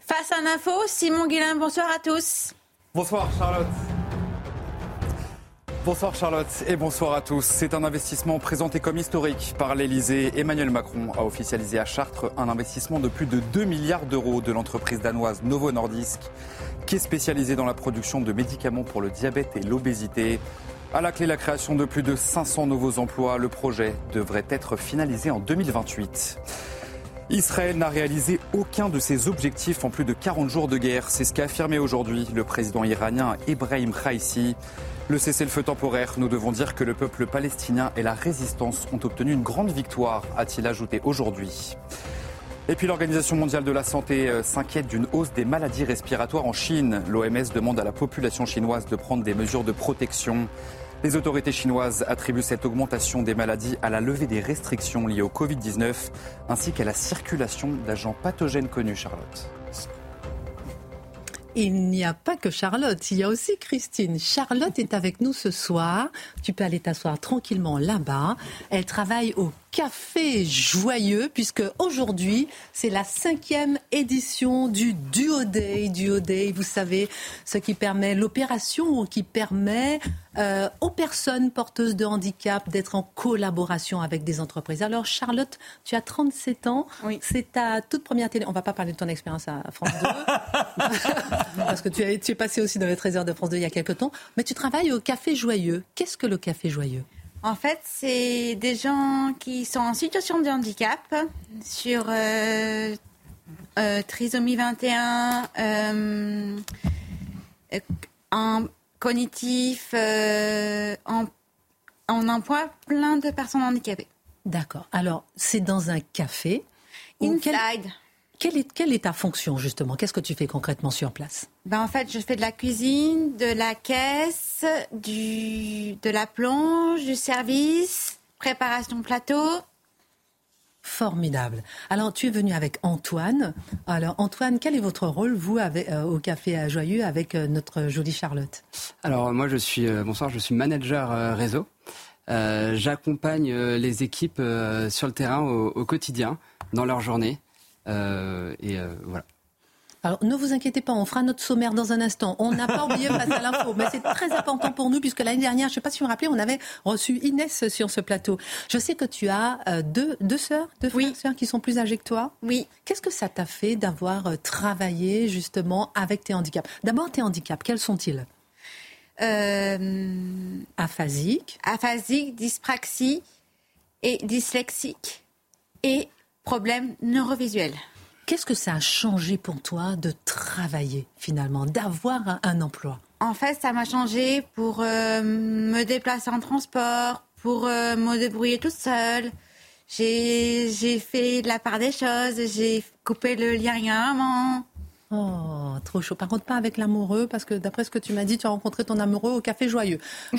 Face à l'info, Simon Guillain, bonsoir à tous. Bonsoir Charlotte. Bonsoir Charlotte et bonsoir à tous. C'est un investissement présenté comme historique par l'Elysée. Emmanuel Macron a officialisé à Chartres un investissement de plus de 2 milliards d'euros de l'entreprise danoise Novo Nordisk, qui est spécialisée dans la production de médicaments pour le diabète et l'obésité. À la clé, la création de plus de 500 nouveaux emplois. Le projet devrait être finalisé en 2028. Israël n'a réalisé aucun de ses objectifs en plus de 40 jours de guerre. C'est ce qu'a affirmé aujourd'hui le président iranien Ebrahim Raisi. Le cessez-le-feu temporaire, nous devons dire que le peuple palestinien et la résistance ont obtenu une grande victoire, a-t-il ajouté aujourd'hui. Et puis l'Organisation mondiale de la santé euh, s'inquiète d'une hausse des maladies respiratoires en Chine. L'OMS demande à la population chinoise de prendre des mesures de protection. Les autorités chinoises attribuent cette augmentation des maladies à la levée des restrictions liées au Covid-19 ainsi qu'à la circulation d'agents pathogènes connus, Charlotte. Il n'y a pas que Charlotte, il y a aussi Christine. Charlotte est avec nous ce soir. Tu peux aller t'asseoir tranquillement là-bas. Elle travaille au Café Joyeux, puisque aujourd'hui, c'est la cinquième édition du Duo Day. Duo Day, vous savez, ce qui permet l'opération qui permet euh, aux personnes porteuses de handicap d'être en collaboration avec des entreprises. Alors, Charlotte, tu as 37 ans. Oui. C'est ta toute première télé. On va pas parler de ton expérience à France 2, parce que tu, es- tu es passé aussi dans les trésors de France 2 il y a quelques temps. Mais tu travailles au Café Joyeux. Qu'est-ce que le Café Joyeux? En fait, c'est des gens qui sont en situation de handicap sur euh, euh, trisomie 21, euh, en cognitif, en, on emploie plein de personnes handicapées. D'accord. Alors, c'est dans un café. Inside. Quelle est, quelle est ta fonction, justement? Qu'est-ce que tu fais concrètement sur place? Ben, en fait, je fais de la cuisine, de la caisse, du, de la plonge, du service, préparation plateau. Formidable. Alors, tu es venu avec Antoine. Alors, Antoine, quel est votre rôle, vous, avec, euh, au Café à Joyeux, avec euh, notre jolie Charlotte? Alors moi je suis euh, bonsoir, je suis manager euh, réseau. Euh, J'accompagne euh, les équipes euh, sur le terrain au, au quotidien dans leur journée. Euh, et euh, voilà. Alors, ne vous inquiétez pas, on fera notre sommaire dans un instant. On n'a pas oublié face à l'info, mais c'est très important pour nous, puisque l'année dernière, je ne sais pas si vous vous rappelez, on avait reçu Inès sur ce plateau. Je sais que tu as euh, deux, deux sœurs, deux frères, Oui. sœurs qui sont plus âgées que toi. Oui. Qu'est-ce que ça t'a fait d'avoir travaillé justement avec tes handicaps? D'abord, tes handicaps, quels sont-ils? Euh, Aphasique, aphasique, dyspraxie et dyslexique et problème neurovisuel. Qu'est-ce que ça a changé pour toi de travailler finalement, d'avoir un, emploi? En fait, ça m'a changé pour euh, me déplacer en transport, pour euh, me débrouiller toute seule. J'ai fait de la part des choses, j'ai coupé le lien il y a un moment. Oh, trop chaud. Par contre, pas avec l'amoureux, parce que d'après ce que tu m'as dit, tu as rencontré ton amoureux au Café Joyeux.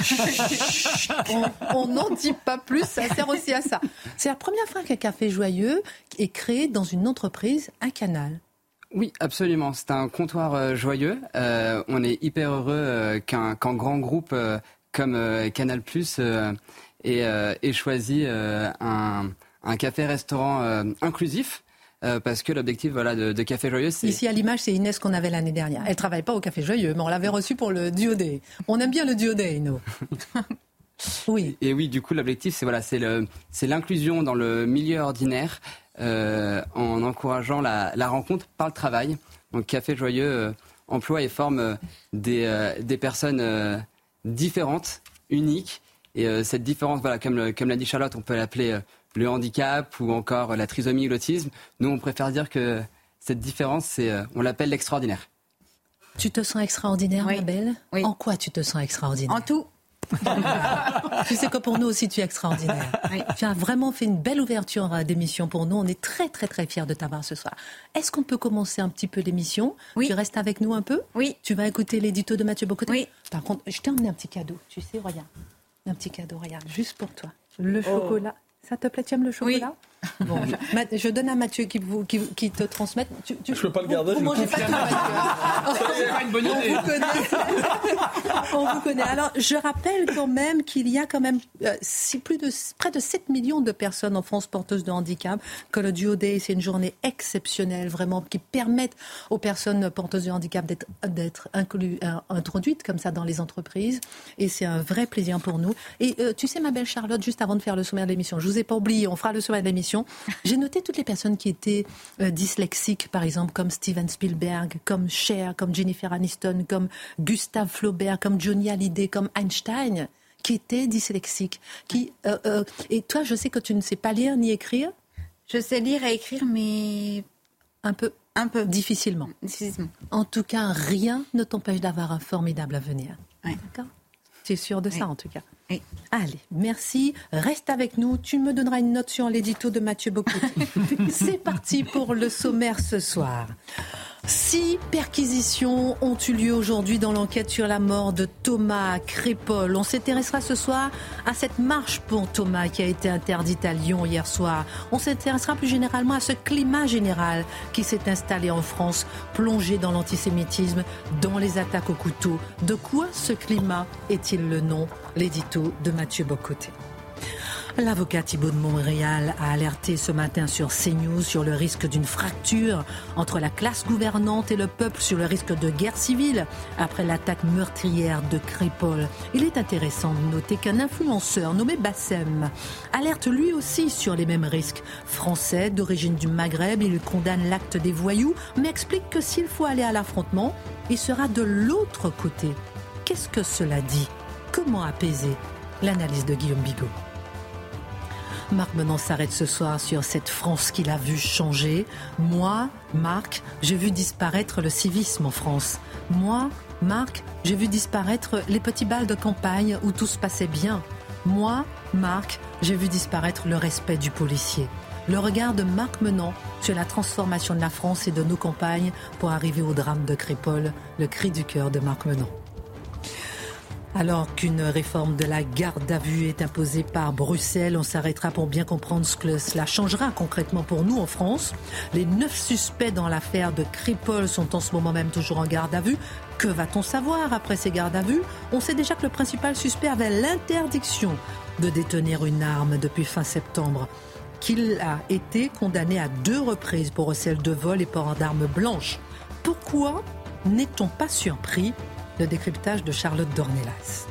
on n'en dit pas plus, ça sert aussi à ça. C'est la première fois qu'un Café Joyeux est créé dans une entreprise, un canal. Oui, absolument. C'est un comptoir euh, joyeux. Euh, on est hyper heureux euh, qu'un grand groupe euh, comme euh, Canal Plus euh, ait, euh, ait choisi euh, un, un café-restaurant euh, inclusif. Euh, parce que l'objectif voilà, de, de Café Joyeux, c'est Ici à l'image, c'est Inès qu'on avait l'année dernière. Elle travaille pas au Café Joyeux, mais on l'avait reçue pour le Duo Day. On aime bien le Duo Day, nous. oui. Et oui, du coup, l'objectif, c'est voilà, c'est l'inclusion dans le milieu ordinaire euh, en encourageant la, la rencontre par le travail. Donc, Café Joyeux euh, emploie et forme des, des personnes différentes, uniques. Et cette différence, voilà, comme, comme l'a dit Charlotte, on peut l'appeler le handicap ou encore la trisomie ou l'autisme. Nous, on préfère dire que cette différence, c'est, euh, on l'appelle l'extraordinaire. Tu te sens extraordinaire, Oui. ma belle Oui. En quoi tu te sens extraordinaire En tout, tu sais que pour nous aussi, tu es extraordinaire. Tu as vraiment fait une belle ouverture d'émission pour nous. On est très, très, très fiers de t'avoir ce soir. Est-ce qu'on peut commencer un petit peu l'émission Oui. Tu restes avec nous un peu Oui. Tu vas écouter l'édito de Mathieu Bocoté Oui. Par contre, je t'ai emmené un petit cadeau. Tu sais, regarde. Un petit cadeau, regarde, juste pour toi. Le Oh. chocolat. Ça te plaît, tu aimes le chocolat? Bon, je, donne à Mathieu qui, vous- qui, qui te transmette. Tu, tu, Je peux pas le vous- garder, Vous, je mangez le pas pas une bonne On vous connaît. On vous connaît. Alors, je rappelle quand même qu'il y a quand même euh, si plus de, près de 7 millions de personnes en France porteuses de handicap, que le Duo Day, c'est une journée exceptionnelle, vraiment, qui permettent aux personnes porteuses de handicap d'être, d'être euh, introduites comme ça dans les entreprises. Et c'est un vrai plaisir pour nous. Et euh, tu sais, ma belle Charlotte, juste avant de faire le sommaire de l'émission, je vous ai pas oublié, on fera le sommaire de l'émission. J'ai noté toutes les personnes qui étaient euh, dyslexiques, par exemple, comme Steven Spielberg, comme Cher, comme Jennifer Aniston, comme Gustave Flaubert, comme Johnny Hallyday, comme Einstein, qui étaient dyslexiques. Qui, euh, euh, et toi, je sais que tu ne sais pas lire ni écrire, Je sais lire et écrire, mais un peu, un peu difficilement. difficilement. En tout cas, rien ne t'empêche d'avoir un formidable avenir. Ouais. D'accord? Tu es sûr de ça, Oui. en tout cas Oui. Allez, merci. Reste avec nous. Tu me donneras une note sur l'édito de Mathieu Bocoté. C'est parti pour le sommaire ce soir. Six perquisitions ont eu lieu aujourd'hui dans l'enquête sur la mort de Thomas Crépol. On s'intéressera ce soir à cette marche pour Thomas qui a été interdite à Lyon hier soir. On s'intéressera plus généralement à ce climat général qui s'est installé en France, plongé dans l'antisémitisme, dans les attaques au couteau. De quoi ce climat est-il le nom? L'édito de Mathieu Bocoté. L'avocat Thibault de Montréal a alerté ce matin sur CNews sur le risque d'une fracture entre la classe gouvernante et le peuple sur le risque de guerre civile après l'attaque meurtrière de Crépol. Il est intéressant de noter qu'un influenceur nommé Bassem alerte lui aussi sur les mêmes risques. Français d'origine du Maghreb, il condamne l'acte des voyous mais explique que s'il faut aller à l'affrontement, il sera de l'autre côté. Qu'est-ce que cela dit? Comment apaiser L'analyse de Guillaume Bigot? Marc Menon s'arrête ce soir sur cette France qu'il a vu changer. Moi, Marc, j'ai vu disparaître le civisme en France. Moi, Marc, j'ai vu disparaître les petits bals de campagne où tout se passait bien. Moi, Marc, j'ai vu disparaître le respect du policier. Le regard de Marc Menant sur la transformation de la France et de nos campagnes pour arriver au drame de Crépol, le cri du cœur de Marc Menant. Alors qu'une réforme de la garde à vue est imposée par Bruxelles, on s'arrêtera pour bien comprendre ce que cela changera concrètement pour nous en France. Les neuf suspects dans l'affaire de Crépol sont en ce moment même toujours en garde à vue. Que va-t-on savoir après ces gardes à vue? On sait déjà que le principal suspect avait l'interdiction de détenir une arme depuis fin septembre qu'il a été condamné à deux reprises pour recel de vol et port d'armes blanches. Pourquoi n'est-on pas surpris? Le décryptage de Charlotte Dornelas.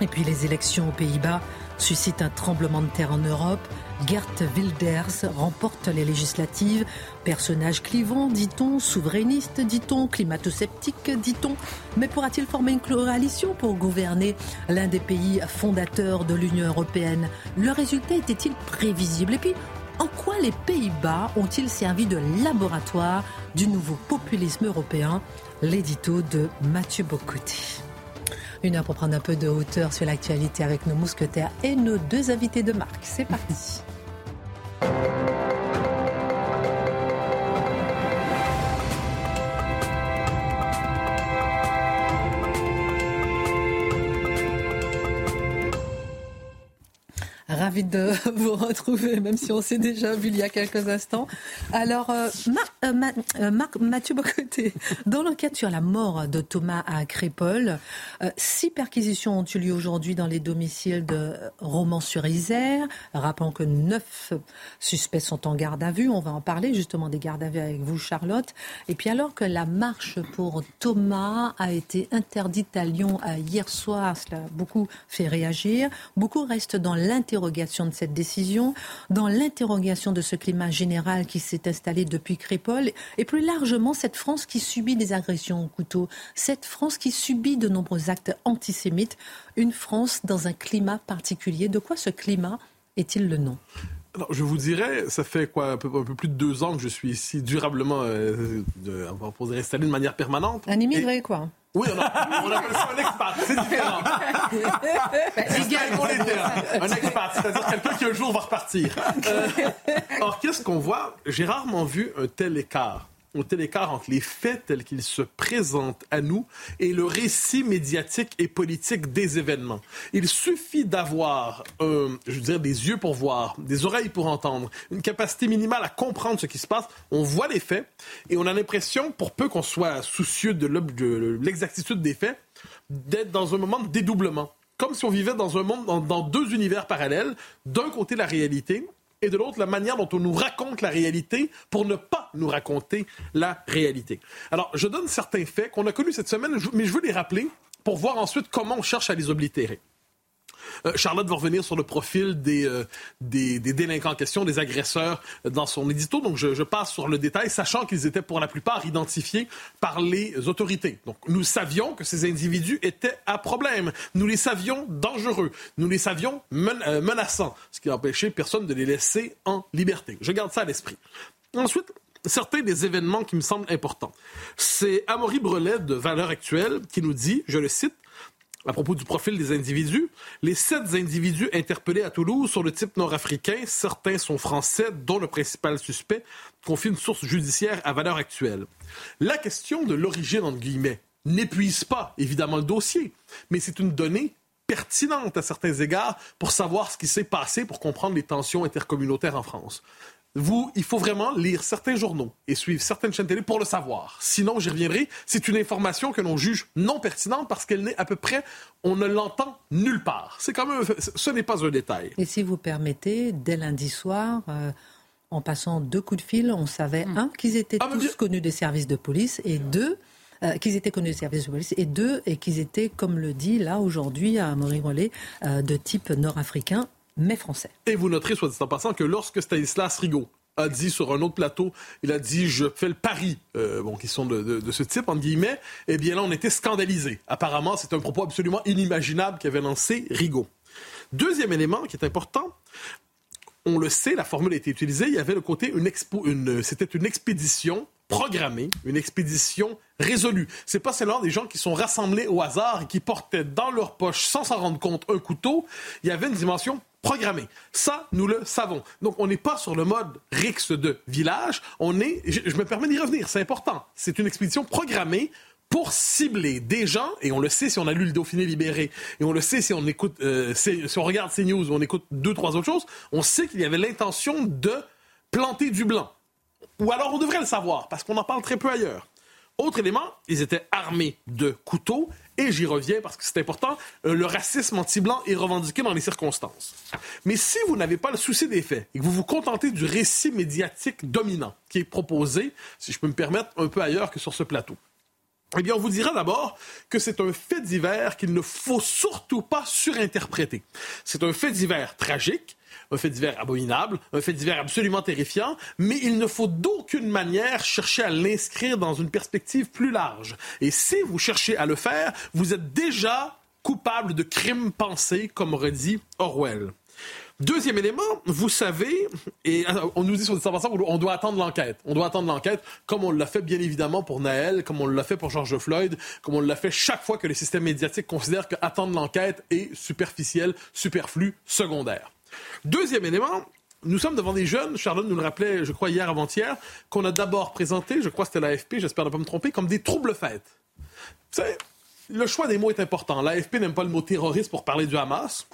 Et puis les élections aux Pays-Bas suscitent un tremblement de terre en Europe. Gert Wilders remporte les législatives. Personnage clivant, dit-on, souverainiste, dit-on, climato-sceptique, dit-on. Mais pourra-t-il former une coalition pour gouverner l'un des pays fondateurs de l'Union européenne? Le résultat était-il prévisible? Et puis, en quoi les Pays-Bas ont-ils servi de laboratoire du nouveau populisme européen? L'édito de Mathieu Bocoté. Une heure pour prendre un peu de hauteur sur l'actualité avec nos mousquetaires et nos deux invités de marque. C'est parti. Ravi de vous retrouver, même si on s'est déjà vu il y a quelques instants. Alors, euh, Marc, euh, euh, Marc- Mathieu Bocoté, dans l'enquête sur la mort de Thomas à Crépol, euh, six perquisitions ont eu lieu aujourd'hui dans les domiciles de Romans-sur-Isère. Rappelons que neuf suspects sont en garde à vue. On va en parler justement des gardes à vue avec vous, Charlotte. Et puis alors que la marche pour Thomas a été interdite à Lyon hier soir, cela a beaucoup fait réagir. Beaucoup restent dans l'interrogation de cette décision, dans l'interrogation de ce climat général qui s'est installé depuis Crépol, et plus largement cette France qui subit des agressions au couteau, cette France qui subit de nombreux actes antisémites, une France dans un climat particulier. De quoi ce climat est-il le nom? Alors, je vous dirais, ça fait quoi, un peu, un peu plus de deux ans que je suis ici durablement, euh, de, on poser installé de manière permanente. Un immigré, quoi. Oui, on, a- on appelle ça un expat, c'est différent. Termes. Un expat, c'est-à-dire quelqu'un qui un jour va repartir. Euh, or, qu'est-ce qu'on voit? J'ai rarement vu un tel écart. Un tel écart entre les faits tels qu'ils se présentent à nous et le récit médiatique et politique des événements. Il suffit d'avoir, euh, je veux des yeux pour voir, des oreilles pour entendre, une capacité minimale à comprendre ce qui se passe. On voit les faits et on a l'impression, pour peu qu'on soit soucieux de l'exactitude des faits, d'être dans un moment de dédoublement. Comme si on vivait dans un monde, dans deux univers parallèles. D'un côté, la réalité, et de l'autre, la manière dont on nous raconte la réalité pour ne pas nous raconter la réalité. Alors, je donne certains faits qu'on a connus cette semaine, mais je veux les rappeler pour voir ensuite comment on cherche à les oblitérer. Euh, Charlotte va revenir sur le profil des, euh, des, des délinquants en question, des agresseurs dans son édito. Donc, je, passe sur le détail, sachant qu'ils étaient pour la plupart identifiés par les autorités. Donc, nous savions que ces individus étaient à problème. Nous les savions dangereux. Nous les savions euh, menaçants, ce qui empêchait personne de les laisser en liberté. Je garde ça à l'esprit. Ensuite, certains des événements qui me semblent importants. C'est Amaury Brelet de Valeurs Actuelles qui nous dit, je le cite, à propos du profil des individus, les sept individus interpellés à Toulouse sont de type nord-africain. Certains sont français, dont le principal suspect, confie une source judiciaire à valeur actuelle. La question de l'origine, entre guillemets, n'épuise pas, évidemment, le dossier, mais c'est une donnée pertinente à certains égards pour savoir ce qui s'est passé, pour comprendre les tensions intercommunautaires en France. Vous, il faut vraiment lire certains journaux et suivre certaines chaînes télé pour le savoir. Sinon, j'y reviendrai, c'est une information que l'on juge non pertinente parce qu'elle n'est à peu près, on ne l'entend nulle part. C'est quand même, ce n'est pas un détail. Et si vous permettez, dès lundi soir, euh, en passant deux coups de fil, on savait, un, qu'ils étaient Ah, tous bien- connus des services de police, et deux, euh, qu'ils étaient connus des services de police, et deux, et qu'ils étaient, comme le dit là aujourd'hui à Maurice Rollet, euh, de type nord-africain, mais français. Et vous noterez, soit dit en passant, que lorsque Stanislas Rigaud a dit sur un autre plateau, il a dit je fais le pari, euh, bon, qui sont de, ce type, entre guillemets, eh bien là, on était scandalisés. Apparemment, c'est un propos absolument inimaginable qu'avait lancé Rigaud. Deuxième élément qui est important, on le sait, la formule a été utilisée, il y avait le côté, une expo, une, c'était une expédition programmée, une expédition résolue. C'est pas seulement des gens qui sont rassemblés au hasard et qui portaient dans leur poche, sans s'en rendre compte, un couteau. Il y avait une dimension programmée. Ça, nous le savons. Donc, on n'est pas sur le mode Rix de village. On est, je, me permets d'y revenir, c'est important. C'est une expédition programmée pour cibler des gens, et on le sait si on a lu le Dauphiné libéré, et on le sait si on écoute, euh, si on regarde CNews, ou on écoute deux, trois autres choses, on sait qu'il y avait l'intention de planter du blanc. Ou alors on devrait le savoir, parce qu'on en parle très peu ailleurs. Autre élément, ils étaient armés de couteaux, et j'y reviens parce que c'est important, euh, le racisme anti-blanc est revendiqué dans les circonstances. Mais si vous n'avez pas le souci des faits, et que vous vous contentez du récit médiatique dominant qui est proposé, si je peux me permettre, un peu ailleurs que sur ce plateau, eh bien, on vous dira d'abord que c'est un fait divers qu'il ne faut surtout pas surinterpréter. C'est un fait divers tragique, un fait divers abominable, un fait divers absolument terrifiant, mais il ne faut d'aucune manière chercher à l'inscrire dans une perspective plus large. Et si vous cherchez à le faire, vous êtes déjà coupable de crimes pensés, comme aurait dit Orwell. Deuxième élément, vous savez, et euh, on nous dit sur ensemble, on doit attendre l'enquête. On doit attendre l'enquête, comme on l'a fait bien évidemment pour Naël, comme on l'a fait pour George Floyd, comme on l'a fait chaque fois que les systèmes médiatiques considèrent que attendre l'enquête est superficiel, superflu, secondaire. Deuxième élément, nous sommes devant des jeunes, Charlotte nous le rappelait, je crois, hier avant-hier, qu'on a d'abord présenté, je crois que c'était l'AFP, j'espère ne pas me tromper, comme des troubles fêtes. Vous savez, le choix des mots est important. L'AFP n'aime pas le mot terroriste pour parler du Hamas.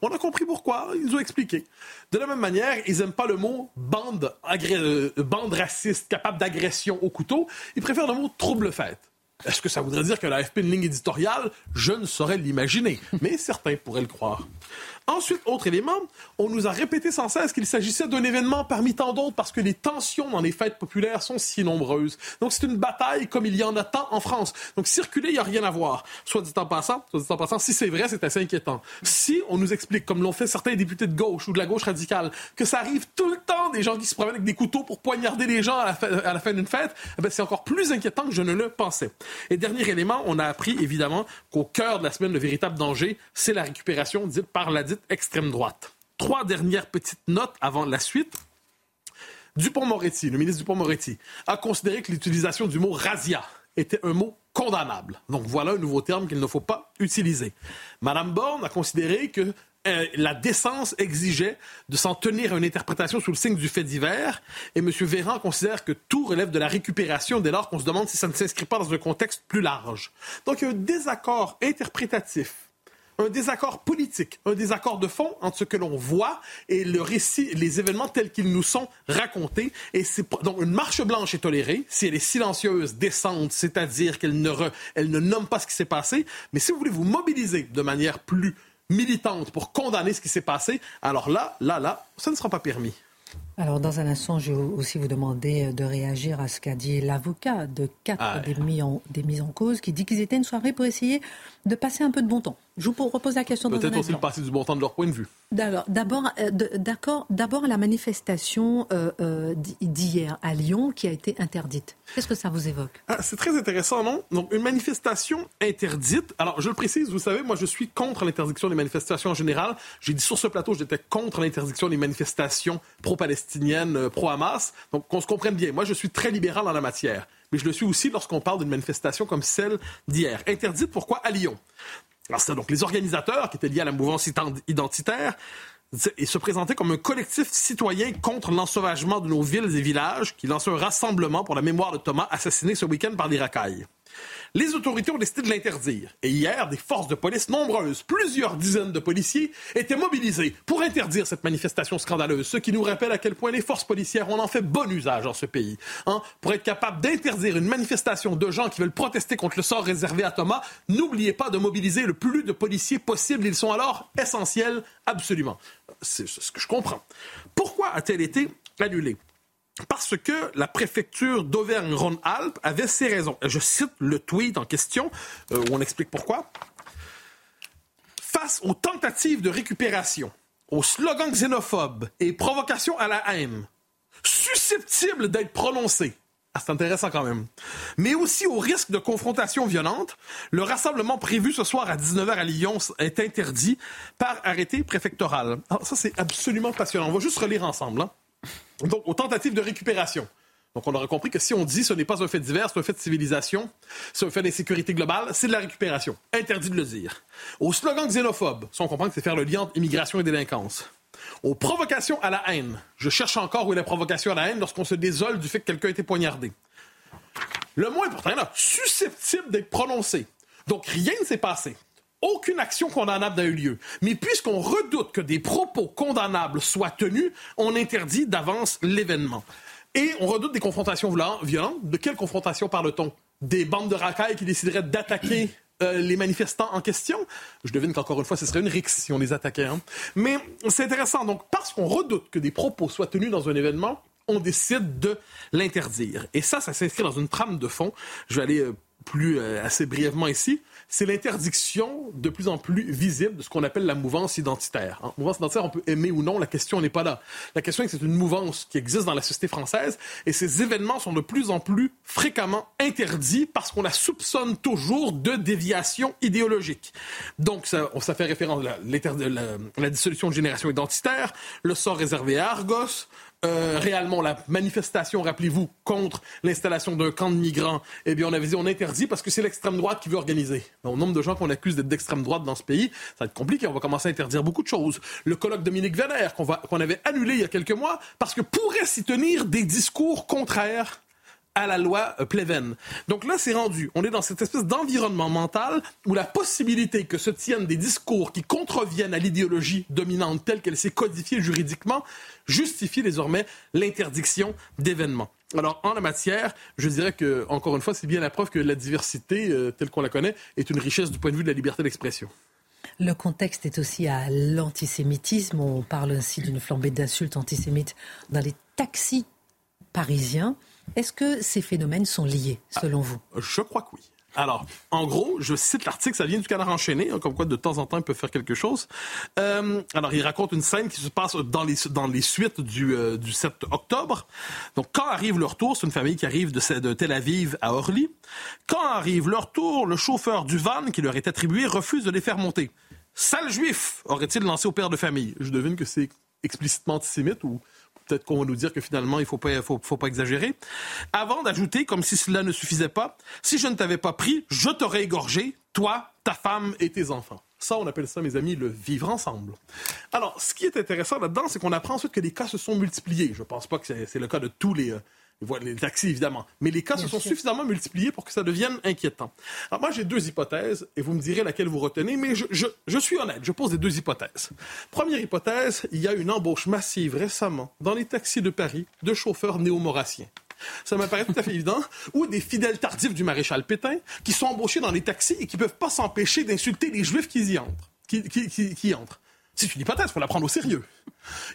On a compris pourquoi, ils ont expliqué. De la même manière, ils n'aiment pas le mot bande, agré- euh, bande raciste capable d'agression au couteau. Ils préfèrent le mot trouble fête. Est-ce que ça voudrait dire que la FP a une ligne éditoriale? Je ne saurais l'imaginer, mais certains pourraient le croire. Ensuite, autre élément, on nous a répété sans cesse qu'il s'agissait d'un événement parmi tant d'autres parce que les tensions dans les fêtes populaires sont si nombreuses. Donc c'est une bataille comme il y en a tant en France. Donc circuler, il n'y a rien à voir. Soit dit en passant, soit dit en passant, si c'est vrai, c'est assez inquiétant. Si on nous explique, comme l'ont fait certains députés de gauche ou de la gauche radicale, que ça arrive tout le temps des gens qui se promènent avec des couteaux pour poignarder les gens à la, fin- d'une fête, eh ben, c'est encore plus inquiétant que je ne le pensais. Et dernier élément, on a appris évidemment qu'au cœur de la semaine, le véritable danger, c'est la récupération dite par la dite extrême droite. Trois dernières petites notes avant la suite. Dupont-Moretti, le ministre Dupont-Moretti, a considéré que l'utilisation du mot razzia était un mot condamnable. Donc voilà un nouveau terme qu'il ne faut pas utiliser. Madame Borne a considéré que euh, la décence exigeait de s'en tenir à une interprétation sous le signe du fait divers, et M. Véran considère que tout relève de la récupération dès lors qu'on se demande si ça ne s'inscrit pas dans un contexte plus large. Donc il y a un désaccord interprétatif un désaccord politique, un désaccord de fond entre ce que l'on voit et le récit, les événements tels qu'ils nous sont racontés. Et c'est donc une marche blanche est tolérée si elle est silencieuse, décente, c'est-à-dire qu'elle ne, elle ne nomme pas ce qui s'est passé. Mais si vous voulez vous mobiliser de manière plus militante pour condamner ce qui s'est passé, alors là, là, là, ça ne sera pas permis. Alors, dans un instant, je vais aussi vous demander de réagir à ce qu'a dit l'avocat de quatre ah des, mis en, des mises en cause, qui dit qu'ils étaient une soirée pour essayer de passer un peu de bon temps. Je vous repose la question. Peut-être aussi le passer du bon temps de leur point de vue. D'abord, euh, d'accord, d'abord la manifestation euh, euh, d'hier à Lyon qui a été interdite. Qu'est-ce que ça vous évoque? Ah, C'est très intéressant, non? Donc une manifestation interdite. Alors je le précise, vous savez, moi je suis contre l'interdiction des manifestations en général. J'ai dit sur ce plateau, j'étais contre l'interdiction des manifestations pro-palestiniennes, pro-Hamas. Donc qu'on se comprenne bien. Moi je suis très libéral en la matière mais je le suis aussi lorsqu'on parle d'une manifestation comme celle d'hier. Interdite pourquoi? À Lyon alors, c'était donc les organisateurs qui étaient liés à la mouvance identitaire et se présentaient comme un collectif citoyen contre l'ensauvagement de nos villes et villages qui lançait un rassemblement pour la mémoire de Thomas assassiné ce week-end par des racailles. Les autorités ont décidé de l'interdire. Et hier, des forces de police nombreuses, plusieurs dizaines de policiers, étaient mobilisés pour interdire cette manifestation scandaleuse. Ce qui nous rappelle à quel point les forces policières, on en fait bon usage dans ce pays. Hein? Pour être capable d'interdire une manifestation de gens qui veulent protester contre le sort réservé à Thomas, n'oubliez pas de mobiliser le plus de policiers possible. Ils sont alors essentiels, absolument. C'est ce que je comprends. Pourquoi a-t-elle été annulée? Parce que la préfecture d'Auvergne-Rhône-Alpes avait ses raisons. Je cite le tweet en question euh, où on explique pourquoi. Face aux tentatives de récupération, aux slogans xénophobes et provocations à la haine, susceptibles d'être prononcés, ah, c'est intéressant quand même. Mais aussi au risque de confrontation violente, le rassemblement prévu ce soir à 19h à Lyon est interdit par arrêté préfectoral. Alors, ça, c'est absolument passionnant. On va juste relire ensemble. Hein. Donc, aux tentatives de récupération. Donc, on aura compris que si on dit ce n'est pas un fait divers, c'est un fait de civilisation, c'est un fait d'insécurité globale, c'est de la récupération. Interdit de le dire. Aux slogans xénophobes, ça on comprend que c'est faire le lien entre immigration et délinquance. Aux provocations à la haine. Je cherche encore où est la provocation à la haine lorsqu'on se désole du fait que quelqu'un a été poignardé. Le mot important là, susceptible d'être prononcé. Donc rien ne s'est passé. Aucune action condamnable n'a eu lieu. Mais puisqu'on redoute que des propos condamnables soient tenus, on interdit d'avance l'événement. Et on redoute des confrontations violentes. De quelles confrontations parle-t-on? Des bandes de racailles qui décideraient d'attaquer euh, les manifestants en question? Je devine qu'encore une fois, ce serait une rixe si on les attaquait. Hein. Mais c'est intéressant. Donc, parce qu'on redoute que des propos soient tenus dans un événement, on décide de l'interdire. Et ça, ça s'inscrit dans une trame de fond. Je vais aller euh, plus euh, assez brièvement ici c'est l'interdiction de plus en plus visible de ce qu'on appelle la mouvance identitaire. En mouvance identitaire, on peut aimer ou non, la question n'est pas là. La question est que c'est une mouvance qui existe dans la société française et ces événements sont de plus en plus fréquemment interdits parce qu'on la soupçonne toujours de déviation idéologique. Donc, ça, ça fait référence à la, la dissolution de génération identitaire, le sort réservé à Argos, euh, réellement la manifestation, rappelez-vous, contre l'installation d'un camp de migrants, eh bien, on avait dit on interdit parce que c'est l'extrême droite qui veut organiser. Au nombre de gens qu'on accuse d'être d'extrême droite dans ce pays, ça va être compliqué. On va commencer à interdire beaucoup de choses. Le colloque Dominique Vénère qu'on qu'on avait annulé il y a quelques mois parce que pourrait s'y tenir des discours contraires à la loi euh, Pleven. Donc là, c'est rendu. On est dans cette espèce d'environnement mental où la possibilité que se tiennent des discours qui contreviennent à l'idéologie dominante telle qu'elle s'est codifiée juridiquement justifie désormais l'interdiction d'événements. Alors, en la matière, je dirais que, encore une fois, c'est bien la preuve que la diversité, euh, telle qu'on la connaît, est une richesse du point de vue de la liberté d'expression. Le contexte est aussi à l'antisémitisme. On parle ainsi d'une flambée d'insultes antisémites dans les taxis parisiens. Est-ce que ces phénomènes sont liés, selon vous? Je crois que oui. Alors, en gros, je cite l'article, ça vient du Canard enchaîné, hein, comme quoi de temps en temps, il peut faire quelque chose. Euh, alors, il raconte une scène qui se passe dans les, dans les suites du, euh, du 7 octobre. Donc, quand arrive leur tour, c'est une famille qui arrive de, de Tel Aviv à Orly. Quand arrive leur tour, le chauffeur du van qui leur est attribué refuse de les faire monter. Sale juif, aurait-il lancé au père de famille? Je devine que c'est explicitement antisémite ou peut-être qu'on va nous dire que finalement, il ne faut pas, faut, faut pas exagérer. Avant d'ajouter, comme si cela ne suffisait pas, si je ne t'avais pas pris, je t'aurais égorgé, toi, ta femme et tes enfants. Ça, on appelle ça, mes amis, le vivre ensemble. Alors, ce qui est intéressant là-dedans, c'est qu'on apprend ensuite que les cas se sont multipliés. Je ne pense pas que c'est le cas de tous les, euh, les taxis, évidemment. Mais les cas se sont suffisamment multipliés pour que ça devienne inquiétant. Alors moi, j'ai deux hypothèses, et vous me direz laquelle vous retenez, mais je, je, je, suis honnête, je pose les deux hypothèses. Première hypothèse, il y a une embauche massive récemment dans les taxis de Paris de chauffeurs néo-maurassiens ça me paraît tout à fait évident, ou des fidèles tardifs du maréchal Pétain qui sont embauchés dans les taxis et qui ne peuvent pas s'empêcher d'insulter les juifs qui y entrent. Qui, qui, qui, qui entrent. C'est une hypothèse, il faut la prendre au sérieux.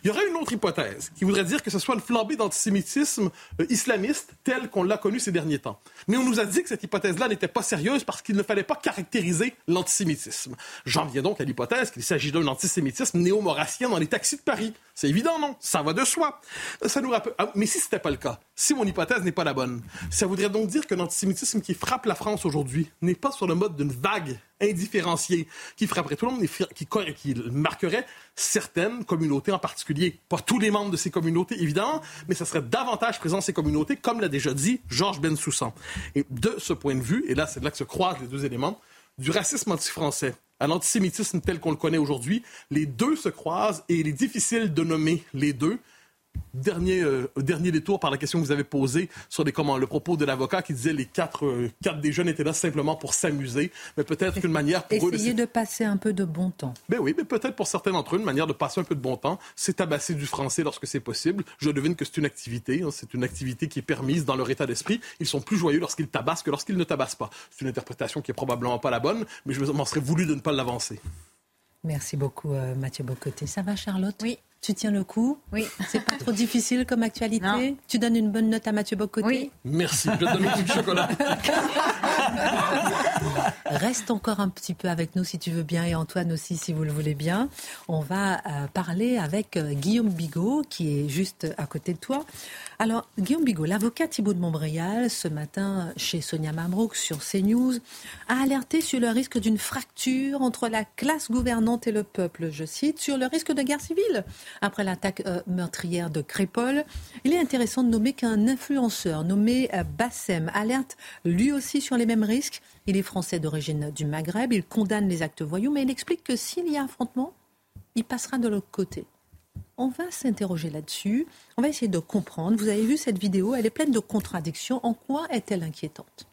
Il y aurait une autre hypothèse qui voudrait dire que ce soit une flambée d'antisémitisme euh, islamiste tel qu'on l'a connu ces derniers temps. Mais on nous a dit que cette hypothèse-là n'était pas sérieuse parce qu'il ne fallait pas caractériser l'antisémitisme. J'en viens donc à l'hypothèse qu'il s'agit d'un antisémitisme néo-maurassien dans les taxis de Paris. C'est évident, non? Ça va de soi. Ça nous rappelle... Ah, mais si ce n'était pas le cas, si mon hypothèse n'est pas la bonne, ça voudrait donc dire que l'antisémitisme qui frappe la France aujourd'hui n'est pas sur le mode d'une vague indifférenciée qui frapperait tout le monde, qui, qui marquerait certaines communautés en particulier. Pas tous les membres de ces communautés, évidemment, mais ça serait davantage présent dans ces communautés, comme l'a déjà dit Georges Bensoussan. Et de ce point de vue, et là, c'est là que se croisent les deux éléments, du racisme anti-français à l'antisémitisme tel qu'on le connaît aujourd'hui, les deux se croisent et il est difficile de nommer les deux Dernier, euh, dernier détour par la question que vous avez posée sur les, comment, le propos de l'avocat qui disait les quatre, euh, quatre des jeunes étaient là simplement pour s'amuser, mais peut-être qu'une manière pour eux... Essayer de, passer un peu de bon temps. Ben oui, mais peut-être pour certains d'entre eux, une manière de passer un peu de bon temps, c'est tabasser du français lorsque c'est possible. Je devine que c'est une activité, hein, c'est une activité qui est permise dans leur état d'esprit. Ils sont plus joyeux lorsqu'ils tabassent que lorsqu'ils ne tabassent pas. C'est une interprétation qui est probablement pas la bonne, mais je m'en serais voulu de ne pas l'avancer. Merci beaucoup, euh, Mathieu Bocoté. Ça va, Charlotte? Oui. Tu tiens le coup Oui. C'est pas trop difficile comme actualité Tu donnes une bonne note à Mathieu Bocoté Oui. Merci. Je te donne un petit chocolat. Reste encore un petit peu avec nous si tu veux bien et Antoine aussi si vous le voulez bien. On va euh, parler avec euh, Guillaume Bigot qui est juste à côté de toi. Alors, Guillaume Bigot, l'avocat Thibault de Montbrial, ce matin chez Sonia Mabrouk sur CNews, a alerté sur le risque d'une fracture entre la classe gouvernante et le peuple. Je cite, sur le risque de guerre civile. Après l'attaque euh, meurtrière de Crépol, il est intéressant de nommer qu'un influenceur nommé euh, Bassem alerte lui aussi sur les mêmes risques. Il est français d'origine du Maghreb, il condamne les actes voyous, mais il explique que s'il y a affrontement, il passera de l'autre côté. On va s'interroger là-dessus. On va essayer de comprendre. Vous avez vu cette vidéo, elle est pleine de contradictions. En quoi est-elle inquiétante?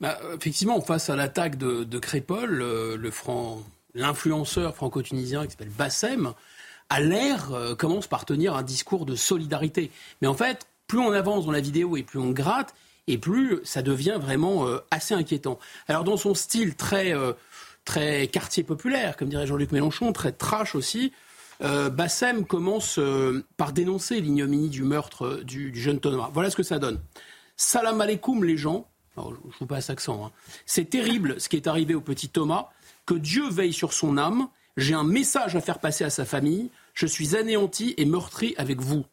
Bah, Effectivement, face à l'attaque de, Crépol, euh, l'influenceur franco-tunisien qui s'appelle Bassem, à l'air, euh, commence par tenir un discours de solidarité. Mais en fait, plus on avance dans la vidéo et plus on gratte, et plus ça devient vraiment euh, assez inquiétant. Alors dans son style très, très quartier populaire, comme dirait Jean-Luc Mélenchon, très trash aussi, euh, Bassem commence euh, par dénoncer l'ignominie du meurtre euh, du, jeune Thomas. Voilà ce que ça donne. Salam alaikum les gens. Je vous passe accent. Hein. C'est terrible ce qui est arrivé au petit Thomas. Que Dieu veille sur son âme. J'ai un message à faire passer à sa famille. Je suis anéanti et meurtri avec vous.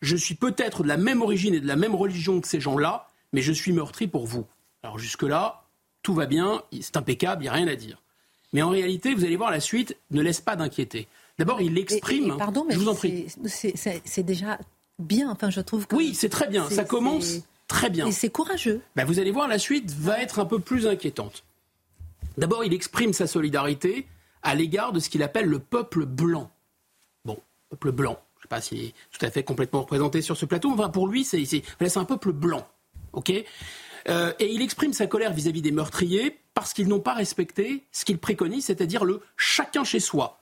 Je suis peut-être de la même origine et de la même religion que ces gens-là, mais je suis meurtri pour vous. Alors jusque-là, tout va bien, c'est impeccable, il n'y a rien à dire. Mais en réalité, vous allez voir la suite, ne laisse pas d'inquiéter. D'abord, il l'exprime. Pardon, mais je vous en prie. C'est déjà bien. Enfin, je trouve que. Oui, c'est très bien. Ça commence très bien. Et c'est courageux. Ben, vous allez voir, la suite va être un peu plus inquiétante. D'abord, il exprime sa solidarité à l'égard de ce qu'il appelle le peuple blanc. Bon, peuple blanc. Je ne sais pas s'il est tout à fait complètement représenté sur ce plateau. Enfin, pour lui, c'est un peuple blanc. OK? Euh, et il exprime sa colère vis à -vis des meurtriers parce qu'ils n'ont pas respecté ce qu'il préconise, c'est-à-dire le chacun chez soi.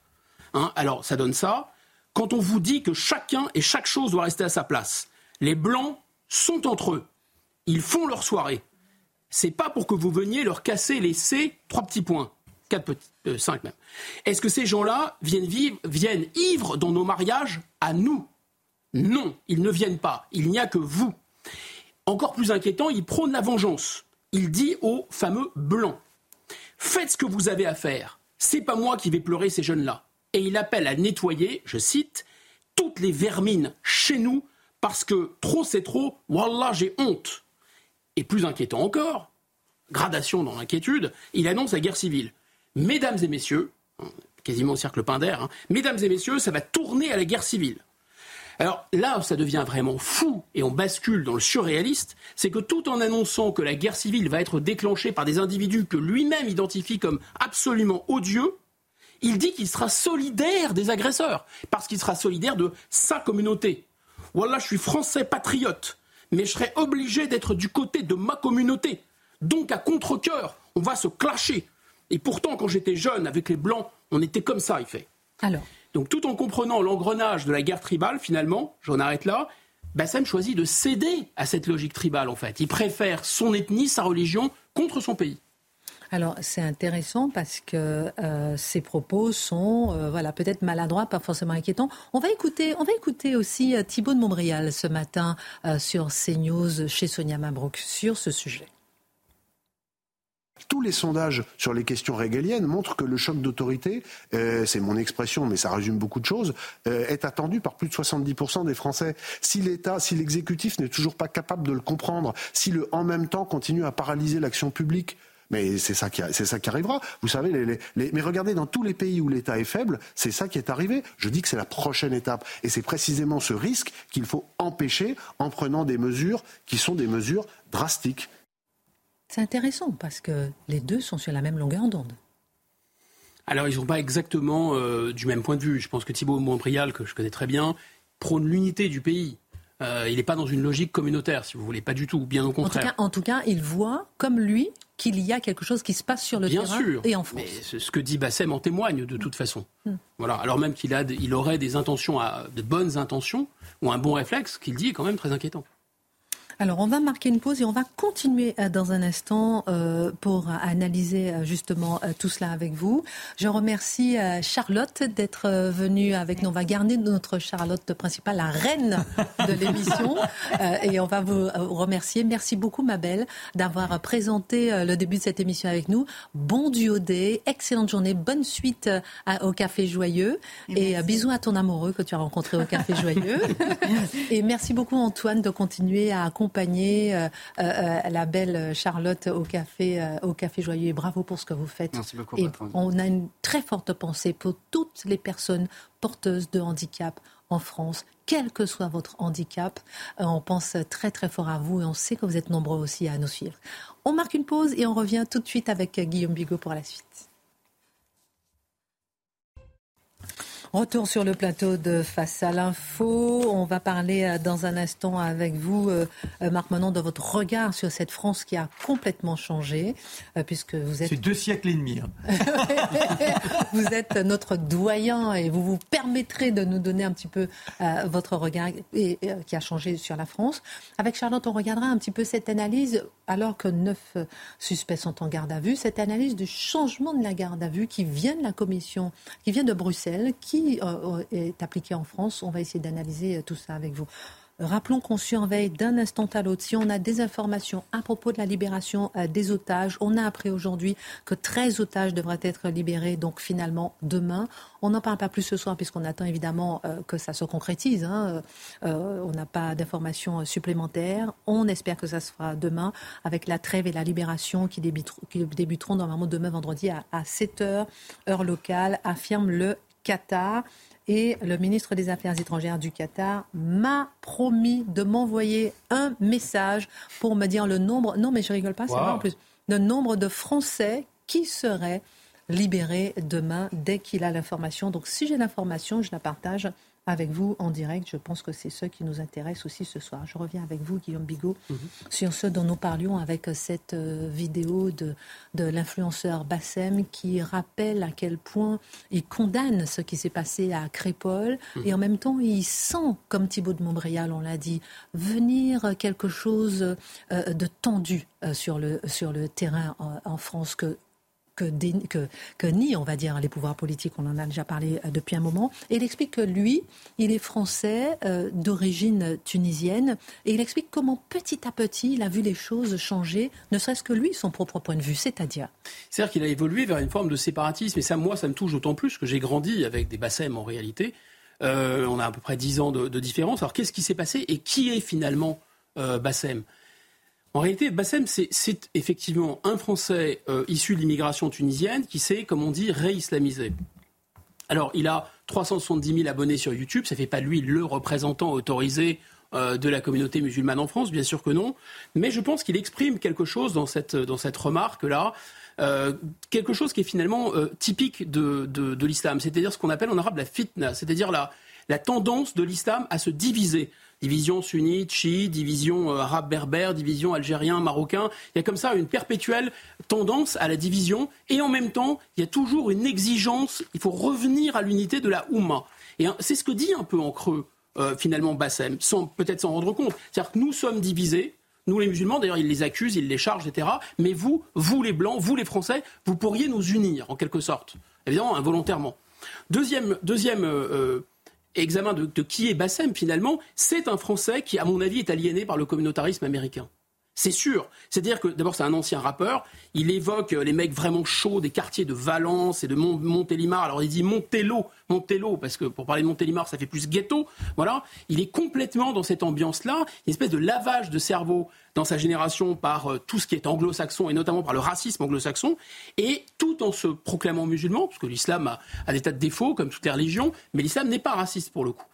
Hein, alors, ça donne ça. Quand on vous dit que chacun et chaque chose doit rester à sa place, les Blancs sont entre eux. Ils font leur soirée. C'est pas pour que vous veniez leur casser les C, trois petits points. Quatre euh, cinq même. Est-ce que ces gens-là viennent vivre, viennent ivres dans nos mariages à nous? Non, ils ne viennent pas. Il n'y a que vous. Encore plus inquiétant, il prône la vengeance. Il dit aux fameux blancs Faites ce que vous avez à faire. C'est pas moi qui vais pleurer ces jeunes-là et il appelle à nettoyer, je cite, toutes les vermines chez nous parce que trop c'est trop, wallah j'ai honte. Et plus inquiétant encore, gradation dans l'inquiétude, il annonce la guerre civile. Mesdames et messieurs, quasiment au cercle Pinder, hein, mesdames et messieurs, ça va tourner à la guerre civile. Alors là ça devient vraiment fou et on bascule dans le surréaliste, c'est que tout en annonçant que la guerre civile va être déclenchée par des individus que lui-même identifie comme absolument odieux, il dit qu'il sera solidaire des agresseurs, parce qu'il sera solidaire de sa communauté. Voilà, je suis français patriote, mais je serai obligé d'être du côté de ma communauté. Donc à contre-coeur, on va se clasher. Et pourtant, quand j'étais jeune, avec les Blancs, on était comme ça, il fait. Alors, Donc tout en comprenant l'engrenage de la guerre tribale, finalement, j'en arrête là, Bassem choisit de céder à cette logique tribale, en fait. Il préfère son ethnie, sa religion, contre son pays. Alors c'est intéressant parce que euh, ces propos sont euh, voilà peut-être maladroits, pas forcément inquiétants. On va écouter, on va écouter aussi euh, Thibault de Montbrial ce matin euh, sur CNews chez Sonia Mabrouk sur ce sujet. Tous les sondages sur les questions régaliennes montrent que le choc d'autorité, euh, c'est mon expression, mais ça résume beaucoup de choses, euh, est attendu par plus de 70% des Français. Si l'État, si l'exécutif n'est toujours pas capable de le comprendre, si le en même temps continue à paralyser l'action publique, mais c'est ça qui, arrivera. Vous savez, mais regardez, dans tous les pays où l'État est faible, c'est ça qui est arrivé. Je dis que c'est la prochaine étape. Et c'est précisément ce risque qu'il faut empêcher en prenant des mesures qui sont des mesures drastiques. C'est intéressant parce que les deux sont sur la même longueur d'onde. Alors, ils ne sont pas exactement euh, du même point de vue. Je pense que Thibault Montbrial, que je connais très bien, prône l'unité du pays. Euh, il n'est pas dans une logique communautaire, si vous voulez, pas du tout, bien au En tout, contraire. cas, en tout cas, il voit comme lui qu'il y a quelque chose qui se passe sur le Bien terrain sûr, et en France. mais ce ce que dit Bassem en témoigne de toute façon. Voilà. Alors même qu'il a, il aurait des intentions, à- de bonnes intentions ou un bon réflexe, qu'il dit est quand même très inquiétant. Alors, on va marquer une pause et on va continuer euh, dans un instant euh, pour analyser euh, justement tout cela avec vous. Je remercie Charlotte d'être venue avec nous. On va garder notre Charlotte principale, la reine de l'émission. Et on va vous remercier. Merci beaucoup, ma belle, d'avoir présenté le début de cette émission avec nous. Bon duodé, excellente journée, bonne suite au Café Joyeux. Et, euh, bisous à ton amoureux que tu as rencontré au Café Joyeux. Et merci beaucoup Antoine de continuer à accompagner euh, euh, la belle Charlotte au café, euh, au café Joyeux. Et bravo pour ce que vous faites. Merci beaucoup, Et on a une très forte pensée pour toutes les personnes porteuses de handicap en France, quel que soit votre handicap. Euh, on pense très très fort à vous et on sait que vous êtes nombreux aussi à nous suivre. On marque une pause et on revient tout de suite avec euh, Guillaume Bigot pour la suite. Retour sur le plateau de Face à l'info. On va parler euh, dans un instant avec vous, euh, euh, Marc Menon, de votre regard sur cette France qui a complètement changé, puisque vous êtes C'est deux siècles et demi. hein. vous êtes notre doyen et vous vous permettrez de nous donner un petit peu votre regard et, qui a changé sur la France. Avec Charlotte, on regardera un petit peu cette analyse, alors que neuf suspects sont en garde à vue, cette analyse du changement de la garde à vue qui vient de la commission, qui vient de Bruxelles, qui euh, est appliquée en France. On va essayer d'analyser euh, tout ça avec vous. Rappelons qu'on surveille d'un instant à l'autre. Si on a des informations à propos de la libération euh, des otages, on a appris aujourd'hui que 13 otages devraient être libérés, donc finalement demain. On n'en parle pas plus ce soir puisqu'on attend évidemment euh, que ça se concrétise. hein. Euh, on n'a pas d'informations euh, supplémentaires. On espère que ça se fera demain avec la trêve et la libération qui débuteront, normalement demain vendredi à, à 7 heures, heure locale, affirme le Qatar. Et le ministre des Affaires étrangères du Qatar m'a promis de m'envoyer un message pour me dire le nombre. Non, mais je rigole pas, c'est Wow. vrai en plus. Le nombre de Français qui seraient libérés demain dès qu'il a l'information. Donc, si j'ai l'information, je la partage avec vous en direct. Je pense que c'est ce qui nous intéresse aussi ce soir. Je reviens avec vous, Guillaume Bigot, sur ce dont nous parlions avec cette euh, vidéo de, de l'influenceur Bassem qui rappelle à quel point il condamne ce qui s'est passé à Crépole et en même temps il sent, comme Thibault de Montbrial, on l'a dit, venir quelque chose euh, de tendu euh, sur, le, sur le terrain en, en France que que, dé- nient, on va dire, les pouvoirs politiques. On en a déjà parlé euh, depuis un moment. Et il explique que lui, il est français euh, d'origine tunisienne. Et il explique comment petit à petit, il a vu les choses changer, ne serait-ce que lui, son propre point de vue. C'est-à-dire, C'est-à-dire qu'il a évolué vers une forme de séparatisme. Et ça, moi, ça me touche d'autant plus que j'ai grandi avec des Bassem en réalité. Euh, on a à peu près 10 ans de, de différence. Alors qu'est-ce qui s'est passé et qui est finalement euh, Bassem En réalité, Bassem, c'est- effectivement un Français euh, issu de l'immigration tunisienne qui s'est, comme on dit, réislamisé. Alors, il a 370 000 abonnés sur YouTube, ça fait pas lui le représentant autorisé euh, de la communauté musulmane en France, bien sûr que non. Mais je pense qu'il exprime quelque chose dans cette, remarque-là. Euh, quelque chose qui est finalement typique de l'islam, c'est-à-dire ce qu'on appelle en arabe la fitna, c'est-à-dire la, la tendance de l'islam à se diviser. Division sunnite, chiite, division arabe berbère, division algérien, marocain. Il y a comme ça une perpétuelle tendance à la division et en même temps, il y a toujours une exigence, il faut revenir à l'unité de la Oumma. Et hein, c'est ce que dit un peu en creux euh, finalement Bassem, sans peut-être s'en rendre compte. C'est-à-dire que nous sommes divisés, nous les musulmans, d'ailleurs ils les accusent, ils les chargent, etc. Mais vous, vous les blancs, vous les Français, vous pourriez nous unir en quelque sorte, évidemment involontairement. Deuxième, deuxième euh, examen de, qui est Bassem finalement, c'est un Français qui, à mon avis, est aliéné par le communautarisme américain. C'est sûr. C'est-à-dire que d'abord c'est un ancien rappeur. Il évoque euh, les mecs vraiment chauds des quartiers de Valence et de Montélimar. Alors il dit Montello, Montello parce que pour parler de Montélimar ça fait plus ghetto. Voilà. Il est complètement dans cette ambiance-là, une espèce de lavage de cerveau dans sa génération par euh, tout ce qui est anglo-saxon et notamment par le racisme anglo-saxon et tout en se proclamant musulman parce que l'islam a, des tas de défauts comme toutes les religions, mais l'islam n'est pas raciste pour le coup.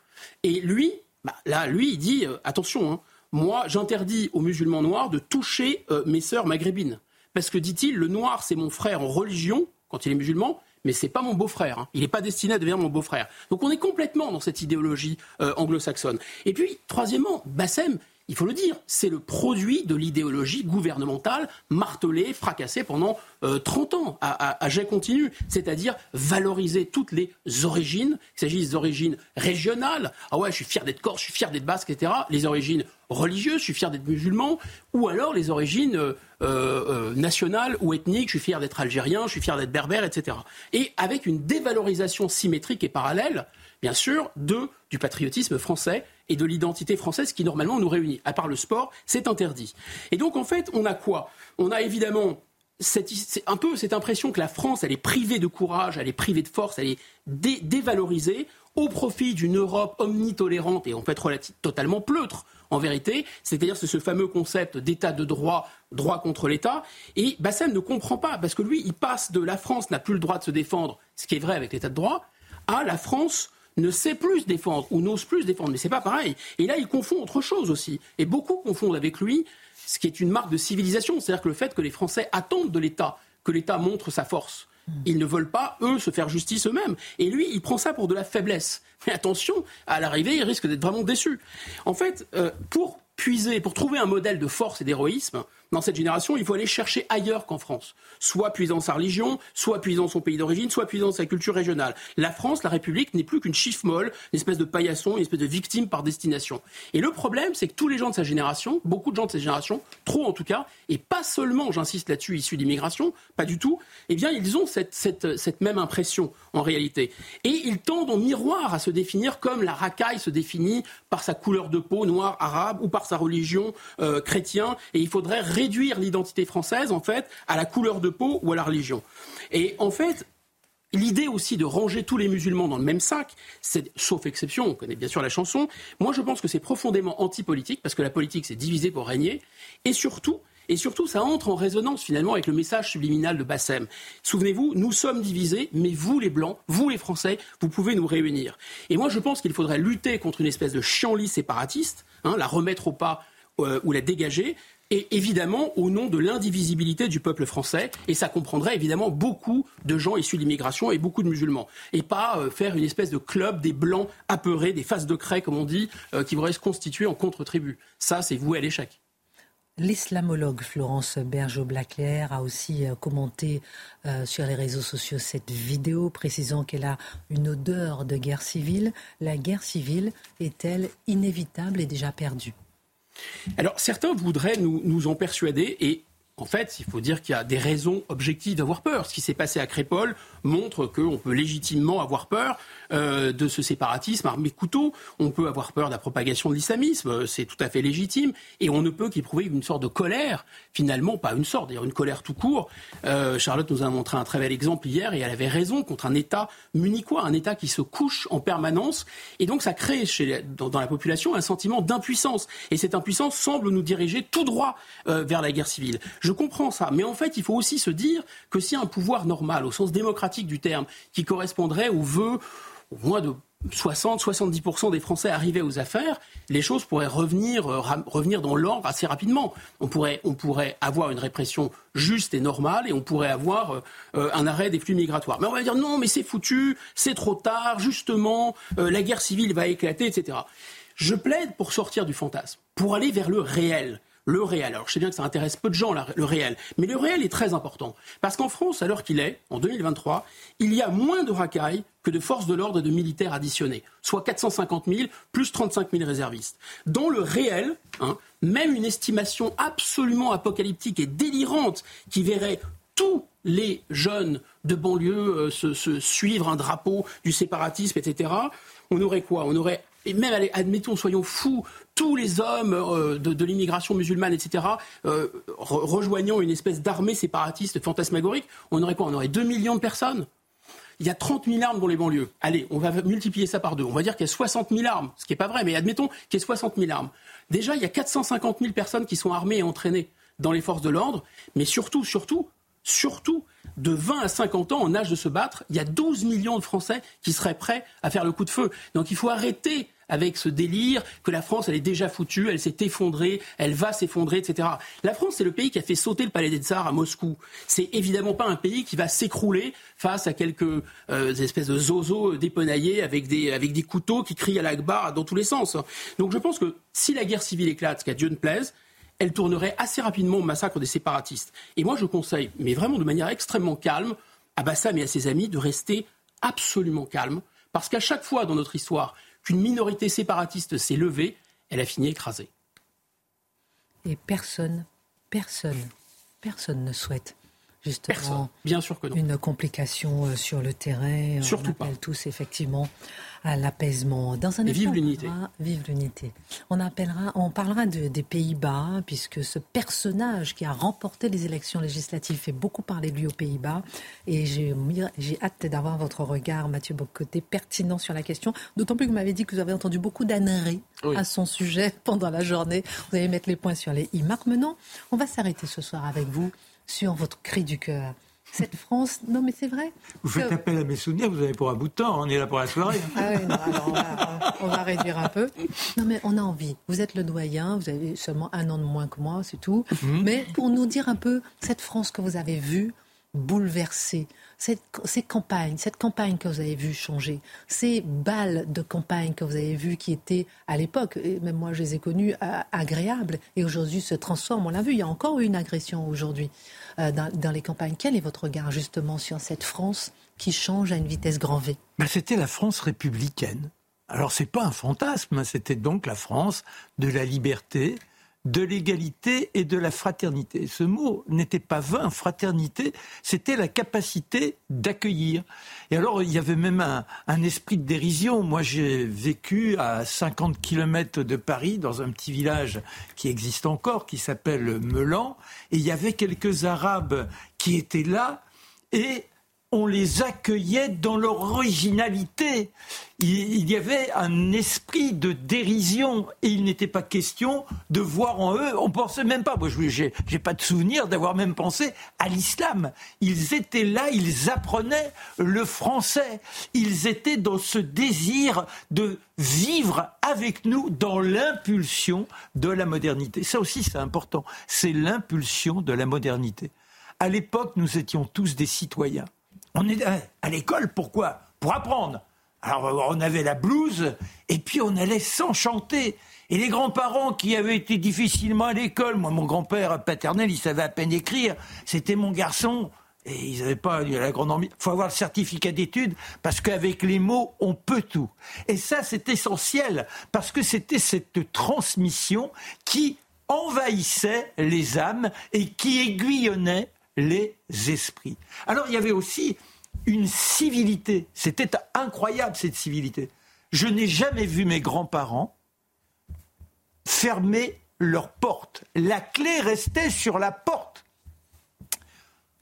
Et lui, bah, là, lui, il dit euh, attention. Hein, moi, j'interdis aux musulmans noirs de toucher euh, mes sœurs maghrébines. Parce que, dit-il, le noir, c'est mon frère en religion, quand il est musulman, mais c'est pas mon beau-frère. Hein. Il n'est pas destiné à devenir mon beau-frère. Donc on est complètement dans cette idéologie euh, anglo-saxonne. Et puis, troisièmement, Bassem, il faut le dire, c'est le produit de l'idéologie gouvernementale martelée, fracassée pendant 30 euh, ans à, à, jet continu, c'est-à-dire valoriser toutes les origines, qu'il s'agisse d'origines régionales, ah ouais, je suis fier d'être corse, je suis fier d'être basque, etc., les origines religieuses, je suis fier d'être musulman, ou alors les origines euh, euh, nationales ou ethniques, je suis fier d'être algérien, je suis fier d'être berbère, etc. Et avec une dévalorisation symétrique et parallèle, bien sûr, de, du patriotisme français et de l'identité française qui normalement nous réunit. À part le sport, c'est interdit. Et donc en fait, on a quoi? On a évidemment cette, un peu cette impression que la France, elle est privée de courage, elle est privée de force, elle est dévalorisée au profit d'une Europe omnitolérante et en fait totalement pleutre en vérité, c'est-à-dire c'est ce fameux concept d'état de droit, droit contre l'État, et Bassem ne comprend pas, parce que lui, il passe de la France n'a plus le droit de se défendre, ce qui est vrai avec l'état de droit, à la France ne sait plus se défendre ou n'ose plus se défendre. Mais c'est pas pareil. Et là, il confond autre chose aussi. Et beaucoup confondent avec lui ce qui est une marque de civilisation, c'est-à-dire que le fait que les Français attendent de l'État que l'État montre sa force. Ils ne veulent pas, eux, se faire justice eux-mêmes. Et lui, il prend ça pour de la faiblesse. Mais attention, à l'arrivée, il risque d'être vraiment déçu. En fait, euh, pour puiser, pour trouver un modèle de force et d'héroïsme, dans cette génération, il faut aller chercher ailleurs qu'en France. Soit puisant sa religion, soit puisant son pays d'origine, soit puisant sa culture régionale. La France, la République, n'est plus qu'une chiffre molle, une espèce de paillasson, une espèce de victime par destination. Et le problème, c'est que tous les gens de sa génération, beaucoup de gens de sa génération, trop en tout cas, et pas seulement, j'insiste là-dessus, issus d'immigration, pas du tout, eh bien, ils ont cette, même impression en réalité. Et ils tendent en miroir à se définir comme la racaille se définit par sa couleur de peau noire arabe ou par sa religion euh, chrétien. Et il faudrait réduire l'identité française, en fait, à la couleur de peau ou à la religion. Et en fait, L'idée aussi de ranger tous les musulmans dans le même sac, c'est, sauf exception, on connaît bien sûr la chanson, moi je pense que c'est profondément anti-politique, parce que la politique c'est diviser pour régner, et surtout, et surtout, ça entre en résonance finalement avec le message subliminal de Bassem. Souvenez-vous, nous sommes divisés, mais vous les Blancs, vous les Français, vous pouvez nous réunir. Et moi je pense qu'il faudrait lutter contre une espèce de chienlit séparatiste, hein, la remettre au pas euh, ou la dégager, et évidemment au nom de l'indivisibilité du peuple français, et ça comprendrait évidemment beaucoup de gens issus de l'immigration et beaucoup de musulmans, et pas euh, faire une espèce de club des blancs apeurés, des faces de craie comme on dit, euh, qui voudraient se constituer en contre-tribu. Ça, c'est voué à l'échec. L'islamologue Florence Bergeau-Blaclair a aussi euh, commenté sur les réseaux sociaux cette vidéo, précisant qu'elle a une odeur de guerre civile. La guerre civile est-elle inévitable et déjà perdue? Alors certains voudraient nous, en persuader et en fait, il faut dire qu'il y a des raisons objectives d'avoir peur. Ce qui s'est passé à Crépole montre qu'on peut légitimement avoir peur euh, de ce séparatisme armé couteau. On peut avoir peur de la propagation de l'islamisme, c'est tout à fait légitime. Et on ne peut qu'éprouver une sorte de colère, finalement, pas une sorte, d'ailleurs une colère tout court. Euh, Charlotte nous a montré un très bel exemple hier et elle avait raison contre un État munichois, un État qui se couche en permanence. Et donc ça crée chez, dans, la population un sentiment d'impuissance. Et cette impuissance semble nous diriger tout droit euh, vers la guerre civile. Je comprends ça, mais en fait, il faut aussi se dire que si un pouvoir normal, au sens démocratique du terme, qui correspondrait aux vœux au moins de 60-70% des Français arrivaient aux affaires, les choses pourraient revenir, euh, dans l'ordre assez rapidement. On pourrait, on pourrait avoir une répression juste et normale et on pourrait avoir euh, euh, un arrêt des flux migratoires. Mais on va dire non, mais c'est foutu, c'est trop tard, justement, la guerre civile va éclater, etc. Je plaide pour sortir du fantasme, pour aller vers le réel le réel. Alors je sais bien que ça intéresse peu de gens, le réel, mais le réel est très important. Parce qu'en France, à l'heure qu'il est, en 2023, il y a moins de racailles que de forces de l'ordre et de militaires additionnés, soit 450 000 plus 35 000 réservistes. Dans le réel, hein, même une estimation absolument apocalyptique et délirante qui verrait tous les jeunes de banlieue euh, se, suivre un drapeau du séparatisme, etc., on aurait quoi? On aurait et même, admettons, soyons fous, tous les hommes euh, de, l'immigration musulmane, etc., euh, rejoignant une espèce d'armée séparatiste fantasmagorique, on aurait quoi? On aurait 2 millions de personnes? Il y a 30 000 armes dans les banlieues. Allez, on va multiplier ça par deux. On va dire qu'il y a 60 000 armes, ce qui n'est pas vrai, mais admettons qu'il y ait 60 000 armes. Déjà, il y a 450 000 personnes qui sont armées et entraînées dans les forces de l'ordre, mais surtout, surtout, surtout, de 20 à 50 ans en âge de se battre, il y a 12 millions de Français qui seraient prêts à faire le coup de feu. Donc il faut arrêter avec ce délire que la France, elle est déjà foutue, elle s'est effondrée, elle va s'effondrer, etc. La France, c'est le pays qui a fait sauter le palais des Tsars à Moscou. C'est évidemment pas un pays qui va s'écrouler face à quelques euh, espèces de zozos dépenaillés avec des, avec des couteaux qui crient à l'Akbar dans tous les sens. Donc je pense que si la guerre civile éclate, ce qu'à Dieu ne plaise, elle tournerait assez rapidement au massacre des séparatistes. Et moi, je conseille, mais vraiment de manière extrêmement calme, à Bassam et à ses amis de rester absolument calme, parce qu'à chaque fois dans notre histoire qu'une minorité séparatiste s'est levée, elle a fini écrasée. Et personne, personne, personne ne souhaite justement Bien sûr que une complication euh, sur le terrain. Surtout on appelle tous effectivement à l'apaisement. Dans un vive l'unité. Vive l'unité. On appellera, on parlera de, des Pays-Bas puisque ce personnage qui a remporté les élections législatives fait beaucoup parler de lui aux Pays-Bas et j'ai hâte d'avoir votre regard, Mathieu Bocoté, pertinent sur la question. D'autant plus que vous m'avez dit que vous avez entendu beaucoup d'âneries à son sujet pendant la journée. Vous allez mettre les points sur les i. Marc on va s'arrêter ce soir avec vous sur votre cri du cœur. Cette France, non mais c'est vrai. Vous faites appel à mes souvenirs, vous avez pour un bout de temps, on est là pour la soirée. Ah oui, non, alors on, va, réduire un peu. Non mais on a envie. Vous êtes le doyen, vous avez seulement un an de moins que moi, c'est tout. Mhm. Mais pour nous dire un peu cette France que vous avez vue bouleversée, cette, ces campagnes, cette campagne que vous avez vue changer, ces balles de campagne que vous avez vues qui étaient à l'époque, et même moi je les ai connues, agréables, et aujourd'hui se transforment. On l'a vu, il y a encore eu une agression aujourd'hui euh, dans, les campagnes. Quel est votre regard justement sur cette France qui change à une vitesse grand V? Ben, C'était la France républicaine. Alors c'est pas un fantasme, c'était donc la France de la liberté, de l'égalité et de la fraternité. Ce mot n'était pas vain, fraternité, c'était la capacité d'accueillir. Et alors, il y avait même un, esprit de dérision. Moi, j'ai vécu à 50 km de Paris, dans un petit village qui existe encore, qui s'appelle Melan, et il y avait quelques Arabes qui étaient là, et on les accueillait dans leur originalité. Il, y avait un esprit de dérision et il n'était pas question de voir en eux, on pensait même pas, moi je n'ai pas de souvenir d'avoir même pensé à l'islam. Ils étaient là, ils apprenaient le français, ils étaient dans ce désir de vivre avec nous dans l'impulsion de la modernité. Ça aussi c'est important, c'est l'impulsion de la modernité. À l'époque, nous étions tous des citoyens. On est à l'école, pourquoi? Pour apprendre. Alors on avait la blouse et puis on allait s'enchanter. Et les grands-parents qui avaient été difficilement à l'école, moi mon grand-père paternel, il savait à peine écrire, c'était mon garçon. Et ils n'avaient pas la grande envie. Il faut avoir le certificat d'études parce qu'avec les mots, on peut tout. Et ça, c'est essentiel parce que c'était cette transmission qui envahissait les âmes et qui aiguillonnait les esprits. Alors il y avait aussi une civilité. C'était incroyable cette civilité. Je n'ai jamais vu mes grands-parents fermer leur porte. La clé restait sur la porte.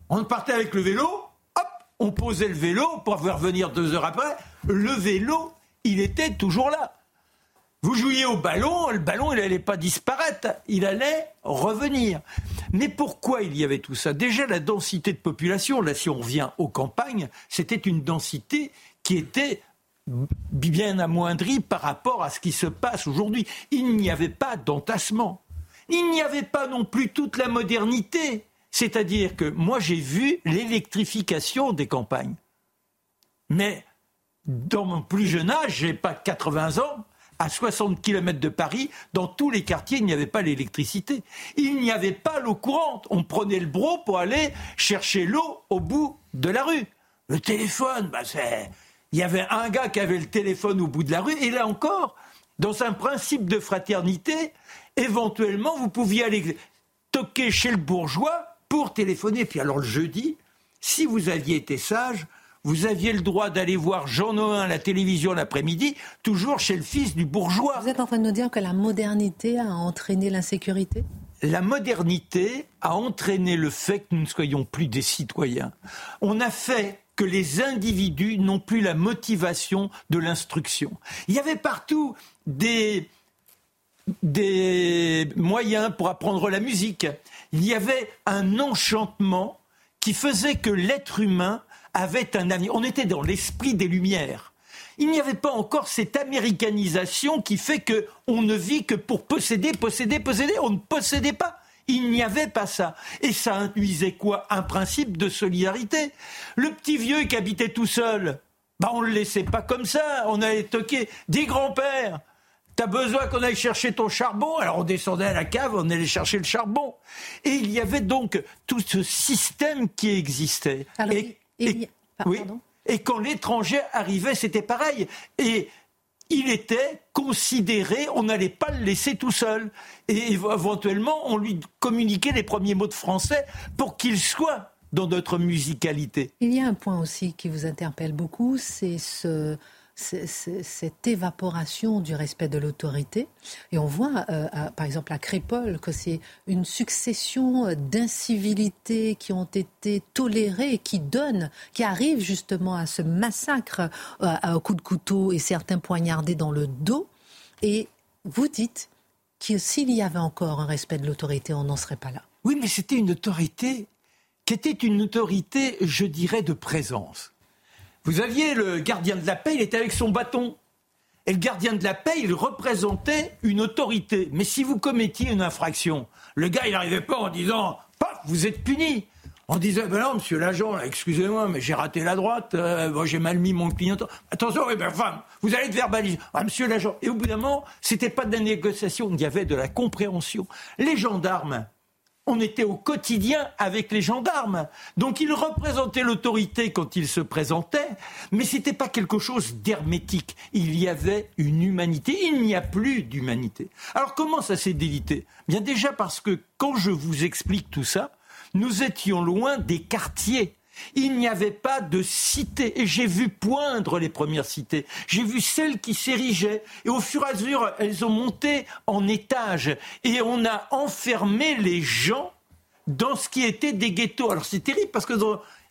On partait avec le vélo, hop, on posait le vélo pour pouvoir venir deux heures après. Le vélo, il était toujours là. Vous jouiez au ballon, le ballon, il n'allait pas disparaître, il allait revenir. Mais pourquoi il y avait tout ça? Déjà, la densité de population, là, si on revient aux campagnes, c'était une densité qui était bien amoindri par rapport à ce qui se passe aujourd'hui. Il n'y avait pas d'entassement. Il n'y avait pas non plus toute la modernité. C'est-à-dire que moi j'ai vu l'électrification des campagnes. Mais dans mon plus jeune âge, j'ai pas 80 ans, à 60 km de Paris, dans tous les quartiers, il n'y avait pas l'électricité. Il n'y avait pas l'eau courante. On prenait le bro pour aller chercher l'eau au bout de la rue. Le téléphone, bah c'est... il y avait un gars qui avait le téléphone au bout de la rue, et là encore, dans un principe de fraternité, éventuellement, vous pouviez aller toquer chez le bourgeois pour téléphoner. Puis alors le jeudi, si vous aviez été sage, vous aviez le droit d'aller voir Jean Noin à la télévision l'après-midi, toujours chez le fils du bourgeois. Vous êtes en train de nous dire que la modernité a entraîné l'insécurité? La modernité a entraîné le fait que nous ne soyons plus des citoyens. On a fait que les individus n'ont plus la motivation de l'instruction. Il y avait partout des, des moyens pour apprendre la musique. Il y avait un enchantement qui faisait que l'être humain avait un avenir. On était dans l'esprit des Lumières. Il n'y avait pas encore cette américanisation qui fait que on ne vit que pour posséder, posséder, posséder. On ne possédait pas. Il n'y avait pas ça. Et ça induisait quoi? Un principe de solidarité. Le petit vieux qui habitait tout seul, bah on ne le laissait pas comme ça. On allait toquer des grands-pères. T'as besoin qu'on aille chercher ton charbon? Alors on descendait à la cave, on allait chercher le charbon. Et il y avait donc tout ce système qui existait. et, oui, et quand l'étranger arrivait, c'était pareil. Et il était considéré, on n'allait pas le laisser tout seul. Et éventuellement, on lui communiquait les premiers mots de français pour qu'il soit dans notre musicalité. Il y a un point aussi qui vous interpelle beaucoup, c'est ce, cette évaporation du respect de l'autorité. Et on voit, euh, par exemple, à Crépole, que c'est une succession d'incivilités qui ont été tolérées qui donnent, qui arrivent justement à ce massacre euh, au coup de couteau et certains poignardés dans le dos. Et vous dites que s'il y avait encore un respect de l'autorité, on n'en serait pas là. Oui, mais c'était une autorité qui était une autorité, je dirais, de présence. Vous aviez le gardien de la paix, il était avec son bâton. Et le gardien de la paix, il représentait une autorité. Mais si vous commettiez une infraction, le gars, il n'arrivait pas en disant Paf, vous êtes puni. On disait Ben non, monsieur l'agent, excusez-moi, mais j'ai raté la droite, euh, j'ai mal mis mon clignotant. Attention, oui, ben, femme, vous allez être verbalisé. Ah, monsieur l'agent. Et au bout d'un moment, c'était pas de la négociation, il y avait de la compréhension. Les gendarmes, on était au quotidien avec les gendarmes. Donc ils représentaient l'autorité quand ils se présentaient, mais ce n'était pas quelque chose d'hermétique. Il y avait une humanité. Il n'y a plus d'humanité. Alors comment ça s'est délité? Bien déjà parce que quand je vous explique tout ça, nous étions loin des quartiers. Il n'y avait pas de cité. Et j'ai vu poindre les premières cités. J'ai vu celles qui s'érigeaient. Et au fur et à mesure, elles ont monté en étages. Et on a enfermé les gens dans ce qui était des ghettos. Alors c'est terrible parce que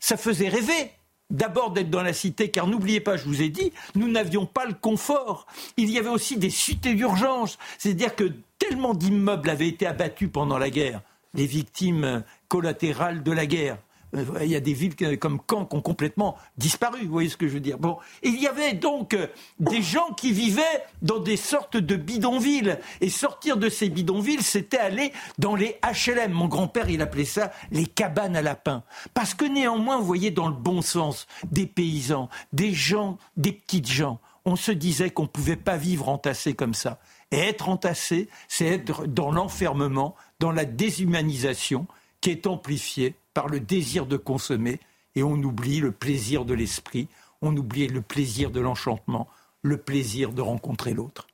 ça faisait rêver. D'abord d'être dans la cité, car n'oubliez pas, je vous ai dit, nous n'avions pas le confort. Il y avait aussi des cités d'urgence. C'est-à-dire que tellement d'immeubles avaient été abattus pendant la guerre, les victimes collatérales de la guerre. Euh, il y a des villes comme Caen qui ont complètement disparu, vous voyez ce que je veux dire. Bon, il y avait donc euh, des gens qui vivaient dans des sortes de bidonvilles. Et sortir de ces bidonvilles, c'était aller dans les HLM. Mon grand-père, il appelait ça les cabanes à lapins. Parce que néanmoins, vous voyez, dans le bon sens, des paysans, des gens, des petites gens, on se disait qu'on ne pouvait pas vivre entassé comme ça. Et être entassé, c'est être dans l'enfermement, dans la déshumanisation qui est amplifiée par le désir de consommer et on oublie le plaisir de l'esprit, on oublie le plaisir de l'enchantement, le plaisir de rencontrer l'autre.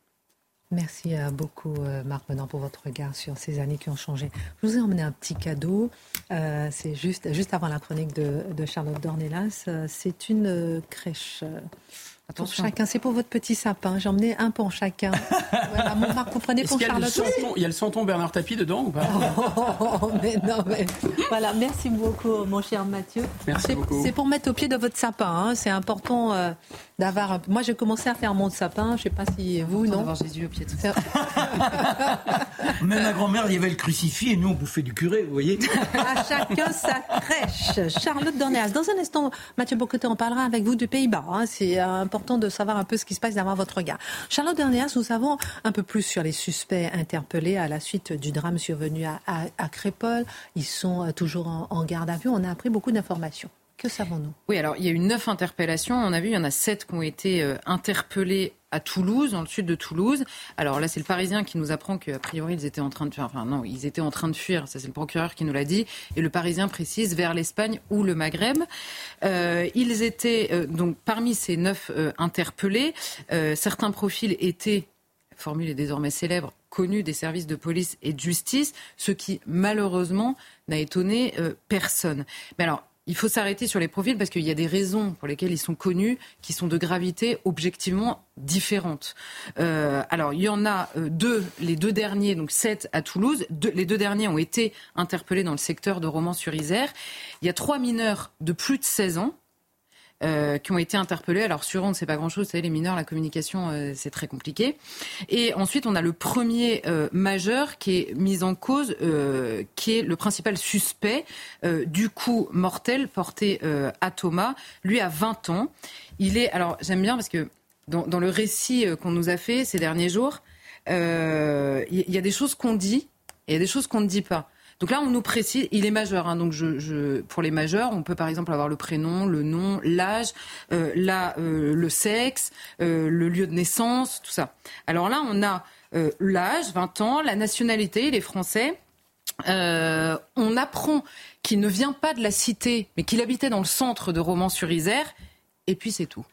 Merci euh, beaucoup, euh, Marc Menant, pour votre regard sur ces années qui ont changé. Je vous ai emmené un petit cadeau. Euh, c'est juste, juste avant la chronique de, de Charlotte Dornelas. C'est une crèche pour chacun, c'est pour votre petit sapin. J'ai emmené un pour chacun. voilà, mon Marc, vous prenez pour Charlotte. Il y a le santon Bernard Tapie dedans ou pas? Oh, mais non, mais voilà, merci beaucoup, mon cher Mathieu. Merci beaucoup. C'est pour mettre au pied de votre sapin. Hein. C'est important euh, d'avoir. Moi, j'ai commencé à faire mon sapin. Je sais pas si vous, non. D'avoir Jésus au pied de Même ma grand-mère, il y avait le crucifix et nous, on bouffait du curé, vous voyez. à chacun sa crèche. Charlotte Dornéas. Dans un instant, Mathieu Bocoté, on parlera avec vous du Pays-Bas. Hein. C'est important important de savoir un peu ce qui se passe, d'avoir votre regard. Charlotte Dernias, nous savons un peu plus sur les suspects interpellés à la suite du drame survenu à, à, Crépol. Ils sont euh, toujours en, en garde à vue. On a appris beaucoup d'informations. Que savons-nous? Oui, alors il y a eu neuf interpellations. On a vu, il y en a sept qui ont été euh, interpellés à Toulouse, dans le sud de Toulouse. Alors là, c'est le Parisien qui nous apprend qu'a priori, ils étaient en train de fuir. Enfin, non, ils étaient en train de fuir. Ça, c'est le procureur qui nous l'a dit. Et le Parisien précise vers l'Espagne ou le Maghreb. Euh, ils étaient, euh, donc, parmi ces neuf interpellés, certains profils étaient, formule est désormais célèbre, connus des services de police et de justice, ce qui, malheureusement, n'a étonné personne. Mais alors, il faut s'arrêter sur les profils parce qu'il y a des raisons pour lesquelles ils sont connus qui sont de gravité objectivement différentes. Euh, alors, il y en a euh, deux, les deux derniers, donc sept à Toulouse. les deux derniers ont été interpellés dans le secteur de Romans-sur-Isère. Il y a trois mineurs de plus de 16 ans euh, qui ont été interpellés. Alors sur on ne sait pas grand-chose, vous savez, les mineurs, la communication, euh, c'est très compliqué. Et ensuite, on a le premier euh, majeur qui est mis en cause, qui est le principal suspect du coup mortel porté à Thomas. Lui a 20 ans. Il est, alors j'aime bien parce que dans, dans le récit qu'on nous a fait ces derniers jours, il y, y a des choses qu'on dit et il y a des choses qu'on ne dit pas. Donc là, on nous précise, il est majeur. Hein, donc je, pour les majeurs, on peut par exemple avoir le prénom, le nom, l'âge, euh, euh le sexe, euh, le lieu de naissance, tout ça. Alors là, on a euh, l'âge, 20 ans, la nationalité, il est français. on apprend qu'il ne vient pas de la cité, mais qu'il habitait dans le centre de Romans-sur-Isère. Et puis c'est tout.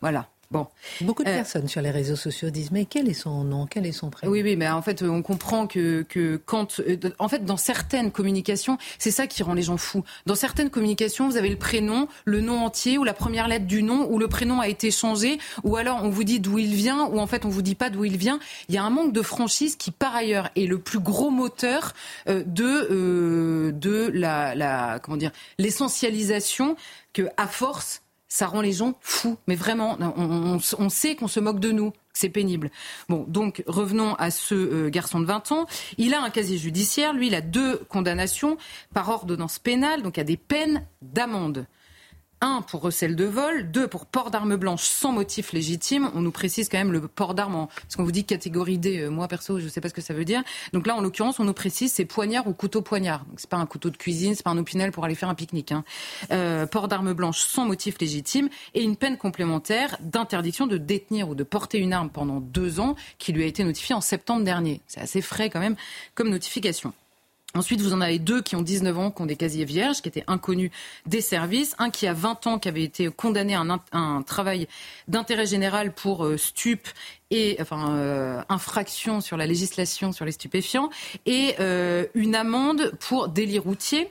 Voilà. Bon. Beaucoup de euh, personnes sur les réseaux sociaux disent mais quel est son nom, quel est son prénom? Oui, oui, mais en fait, on comprend que, que quand, euh, en fait, dans certaines communications, c'est ça qui rend les gens fous. Dans certaines communications, vous avez le prénom, le nom entier ou la première lettre du nom, ou le prénom a été changé, ou alors on vous dit d'où il vient, ou en fait on vous dit pas d'où il vient. Il y a un manque de franchise qui, par ailleurs, est le plus gros moteur euh, de de la, la comment dire l'essentialisation que à force ça rend les gens fous. Mais vraiment, on, sait qu'on se moque de nous. C'est pénible. Bon, donc revenons à ce euh, garçon de 20 ans. Il a un casier judiciaire. Lui, il a deux condamnations par ordonnance pénale. Donc, a des peines d'amende. Un, pour recel de vol. Deux, pour port d'armes blanches sans motif légitime. On nous précise quand même le port d'armes, parce qu'on vous dit catégorie D. Euh, moi, perso, je ne sais pas ce que ça veut dire. Donc là, en l'occurrence, on nous précise c'est poignard ou couteau poignard. Donc c'est pas un couteau de cuisine, c'est pas un opinel pour aller faire un pique-nique. Hein. Euh, port d'armes blanches sans motif légitime et une peine complémentaire d'interdiction de détenir ou de porter une arme pendant deux ans qui lui a été notifiée en septembre dernier. C'est assez frais quand même comme notification. Ensuite, vous en avez deux qui ont 19 ans, qui ont des casiers vierges, qui étaient inconnus des services. Un qui a 20 ans, qui avait été condamné à un, travail d'intérêt général pour euh, stup et euh, infraction sur la législation sur les stupéfiants et euh, une amende pour délit routier.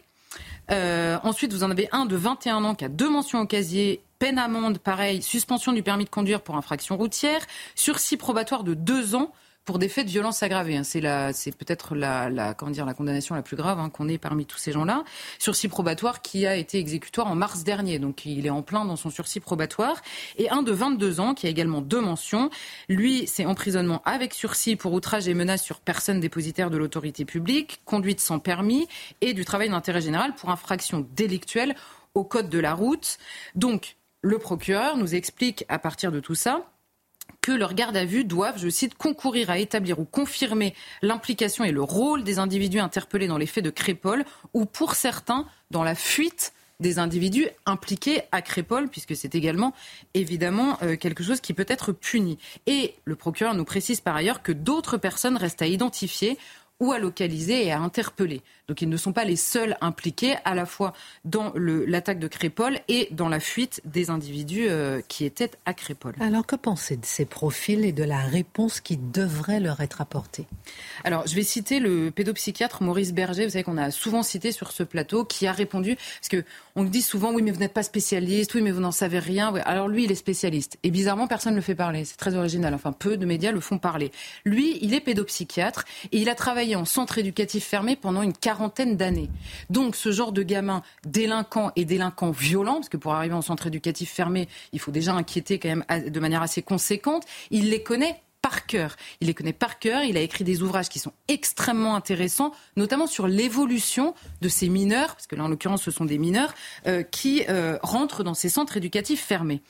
ensuite, vous en avez un de 21 ans qui a deux mentions au casier, peine amende, pareil, suspension du permis de conduire pour infraction routière, sursis probatoire de deux ans pour des faits de violence aggravée. Hein. C'est peut-être la, dire, la condamnation la plus grave hein, qu'on ait parmi tous ces gens-là. Sursis probatoire qui a été exécutoire en mars dernier, donc il est en plein dans son sursis probatoire. Et un de 22 ans qui a également deux mentions. Lui, c'est emprisonnement avec sursis pour outrage et menace sur personne dépositaire de l'autorité publique, conduite sans permis et du travail d'intérêt général pour infraction délictuelle au code de la route. Donc, le procureur nous explique à partir de tout ça que leurs gardes à vue doivent, je cite, concourir à établir ou confirmer l'implication et le rôle des individus interpellés dans les faits de Crépole ou pour certains dans la fuite des individus impliqués à Crépole, puisque c'est également évidemment euh, quelque chose qui peut être puni. Et le procureur nous précise par ailleurs que d'autres personnes restent à identifier ou à localiser et à interpeller. Donc ils ne sont pas les seuls impliqués à la fois dans l'attaque de Crépole et dans la fuite des individus euh, qui étaient à Crépole. Alors que pensez de ces profils et de la réponse qui devrait leur être apportée? Alors je vais citer le pédopsychiatre Maurice Berger, vous savez qu'on a souvent cité sur ce plateau, qui a répondu, parce que on dit souvent oui mais vous n'êtes pas spécialiste, oui mais vous n'en savez rien. Alors lui il est spécialiste et bizarrement personne ne le fait parler. C'est très original. Enfin peu de médias le font parler. Lui il est pédopsychiatre et il a travaillé en centre éducatif fermé pendant une quarantaine d'années. Donc ce genre de gamin délinquant et délinquant violent, parce que pour arriver en centre éducatif fermé, il faut déjà inquiéter quand même de manière assez conséquente, il les connaît par cœur. Il les connaît par cœur. Il a écrit des ouvrages qui sont extrêmement intéressants, notamment sur l'évolution de ces mineurs, parce que là, en l'occurrence, ce sont des mineurs, euh, qui euh, rentrent dans ces centres éducatifs fermés.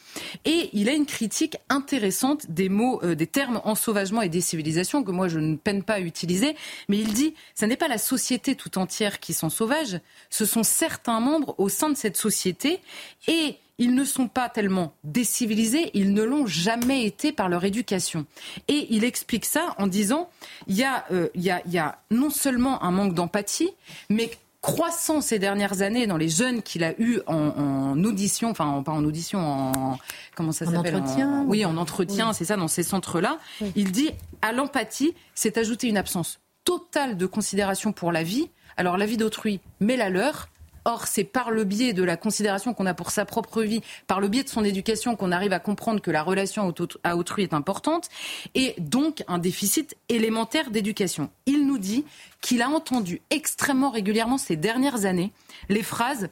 Et il a une critique intéressante des mots, euh, des termes ensauvagement et décivilisation, que moi, je ne peine pas à utiliser. Mais il dit, ce n'est pas la société tout entière qui sont sauvages, ce sont certains membres au sein de cette société. Et ils ne sont pas tellement décivilisés, ils ne l'ont jamais été par leur éducation. Et il explique ça en disant, il y a, euh, il y a, il y a non seulement un manque d'empathie, mais croissant ces dernières années dans les jeunes qu'il a eu en, en, audition, enfin pas en audition, en comment ça s'appelle entretien, Oui, en entretien, c'est ça, dans ces centres-là. Il dit à l'empathie, c'est ajouter une absence totale de considération pour la vie. Alors la vie d'autrui, mais la leur. Or, c'est par le biais de la considération qu'on a pour sa propre vie, par le biais de son éducation, qu'on arrive à comprendre que la relation à autrui est importante, et donc un déficit élémentaire d'éducation. Il nous dit qu'il a entendu extrêmement régulièrement ces dernières années les phrases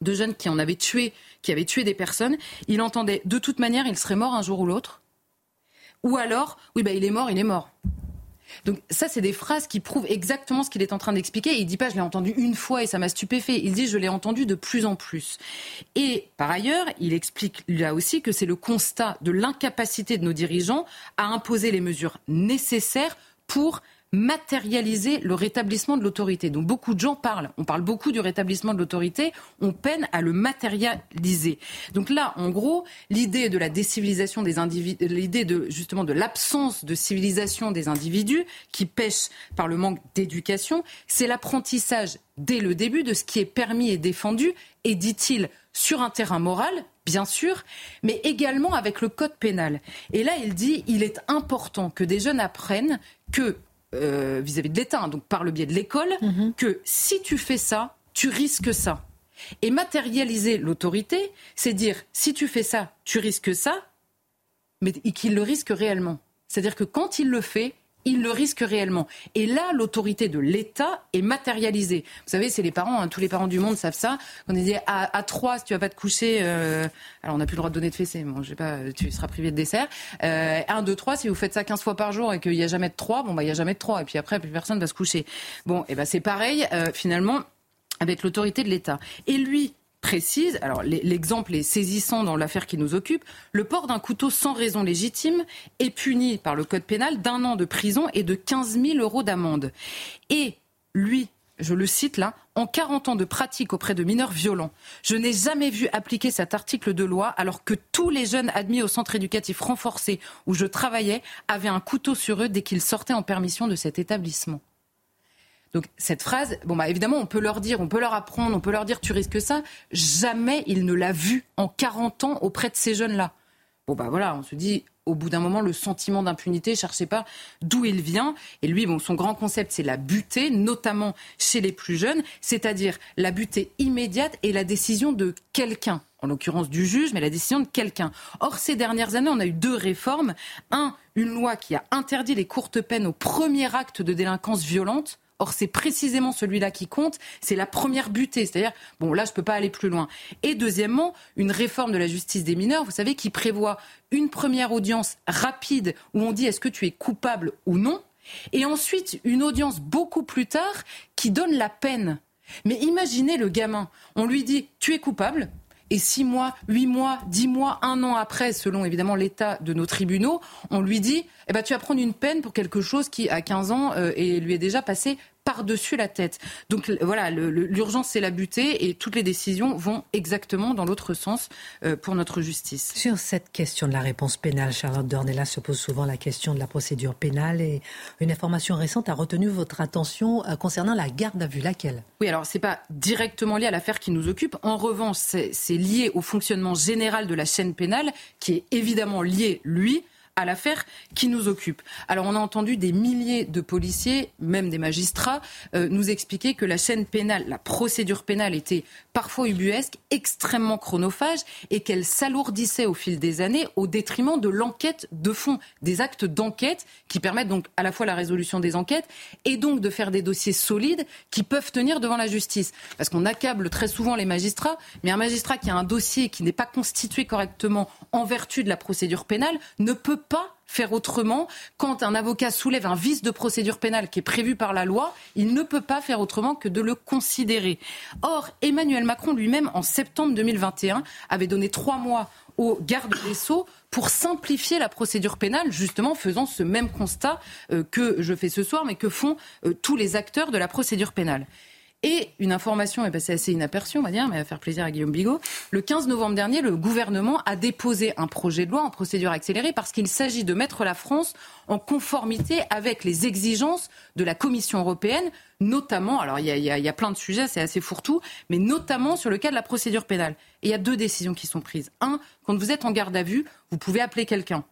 de jeunes qui en avaient tué, qui avaient tué des personnes. Il entendait de toute manière, il serait mort un jour ou l'autre. Ou alors, oui, bah, il est mort, il est mort. Donc ça, c'est des phrases qui prouvent exactement ce qu'il est en train d'expliquer. Il dit pas je l'ai entendu une fois et ça m'a stupéfait. Il dit je l'ai entendu de plus en plus. Et par ailleurs, il explique là aussi que c'est le constat de l'incapacité de nos dirigeants à imposer les mesures nécessaires pour matérialiser le rétablissement de l'autorité. Donc beaucoup de gens parlent, on parle beaucoup du rétablissement de l'autorité, on peine à le matérialiser. Donc là, en gros, l'idée de la décivilisation des individus, l'idée de justement de l'absence de civilisation des individus qui pêchent par le manque d'éducation, c'est l'apprentissage dès le début de ce qui est permis et défendu, et dit-il sur un terrain moral, bien sûr, mais également avec le code pénal. Et là, il dit, il est important que des jeunes apprennent que euh, vis-à-vis de l'État, donc par le biais de l'école, Mhm. que si tu fais ça, tu risques ça. Et matérialiser l'autorité, c'est dire si tu fais ça, tu risques ça, mais qu'il le risque réellement. C'est-à-dire que quand il le fait, il le risque réellement. Et là, l'autorité de l'État est matérialisée. Vous savez, c'est les parents, hein, tous les parents du monde savent ça. On dit à, à 3, si tu vas pas te coucher, euh, alors on n'a plus le droit de donner de fessée, bon, je sais pas, tu seras privé de dessert. Euh, 1, 2, 3, si vous faites ça 15 fois par jour et qu'il n'y a jamais de 3, bon, bah, il n'y a jamais de 3. Et puis après, plus personne va se coucher. Bon, et ben c'est pareil, euh, finalement, avec l'autorité de l'État. Et lui, précise, alors l'exemple est saisissant dans l'affaire qui nous occupe, le port d'un couteau sans raison légitime est puni par le code pénal d'un an de prison et de 15 000 euros d'amende. Et lui, je le cite là, en 40 ans de pratique auprès de mineurs violents, je n'ai jamais vu appliquer cet article de loi alors que tous les jeunes admis au centre éducatif renforcé où je travaillais avaient un couteau sur eux dès qu'ils sortaient en permission de cet établissement. Donc cette phrase, bon bah évidemment on peut leur dire, on peut leur apprendre, on peut leur dire tu risques ça. Jamais il ne l'a vu en 40 ans auprès de ces jeunes-là. Bon bah voilà, on se dit au bout d'un moment le sentiment d'impunité, cherchez pas d'où il vient. Et lui, bon son grand concept c'est la butée, notamment chez les plus jeunes, c'est-à-dire la butée immédiate et la décision de quelqu'un en l'occurrence du juge, mais la décision de quelqu'un. Or, ces dernières années, on a eu deux réformes. Un, une loi qui a interdit les courtes peines au premier acte de délinquance violente. Or, c'est précisément celui-là qui compte. C'est la première butée. C'est-à-dire, bon, là, je ne peux pas aller plus loin. Et deuxièmement, une réforme de la justice des mineurs, vous savez, qui prévoit une première audience rapide où on dit est-ce que tu es coupable ou non. Et ensuite, une audience beaucoup plus tard qui donne la peine. Mais imaginez le gamin. On lui dit tu es coupable. Et six mois, huit mois, dix mois, un an après, selon évidemment l'état de nos tribunaux, on lui dit eh ben, tu vas prendre une peine pour quelque chose qui, à 15 ans, euh, et lui est déjà passé par-dessus la tête. Donc voilà, l'urgence c'est la butée et toutes les décisions vont exactement dans l'autre sens euh, pour notre justice. Sur cette question de la réponse pénale, Charlotte Dornella se pose souvent la question de la procédure pénale et une information récente a retenu votre attention euh, concernant la garde à vue. Laquelle? Oui, alors c'est pas directement lié à l'affaire qui nous occupe. En revanche, c'est lié au fonctionnement général de la chaîne pénale qui est évidemment lié, lui, à l'affaire qui nous occupe. Alors on a entendu des milliers de policiers, même des magistrats, euh, nous expliquer que la chaîne pénale, la procédure pénale était parfois ubuesque, extrêmement chronophage et qu'elle s'alourdissait au fil des années au détriment de l'enquête de fond, des actes d'enquête qui permettent donc à la fois la résolution des enquêtes et donc de faire des dossiers solides qui peuvent tenir devant la justice. Parce qu'on accable très souvent les magistrats, mais un magistrat qui a un dossier qui n'est pas constitué correctement en vertu de la procédure pénale ne peut pas faire autrement. Quand un avocat soulève un vice de procédure pénale qui est prévu par la loi, il ne peut pas faire autrement que de le considérer. Or, Emmanuel Macron lui-même, en septembre 2021, avait donné trois mois au garde des Sceaux pour simplifier la procédure pénale, justement faisant ce même constat euh, que je fais ce soir, mais que font euh, tous les acteurs de la procédure pénale. Et une information est passée assez inaperçue, on va dire, mais à faire plaisir à Guillaume Bigot. Le 15 novembre dernier, le gouvernement a déposé un projet de loi en procédure accélérée parce qu'il s'agit de mettre la France en conformité avec les exigences de la Commission européenne, notamment, alors il y a, y a, plein de sujets, c'est assez fourre-tout, mais notamment sur le cas de la procédure pénale. Et il y a deux décisions qui sont prises. Un, quand vous êtes en garde à vue, vous pouvez appeler quelqu'un.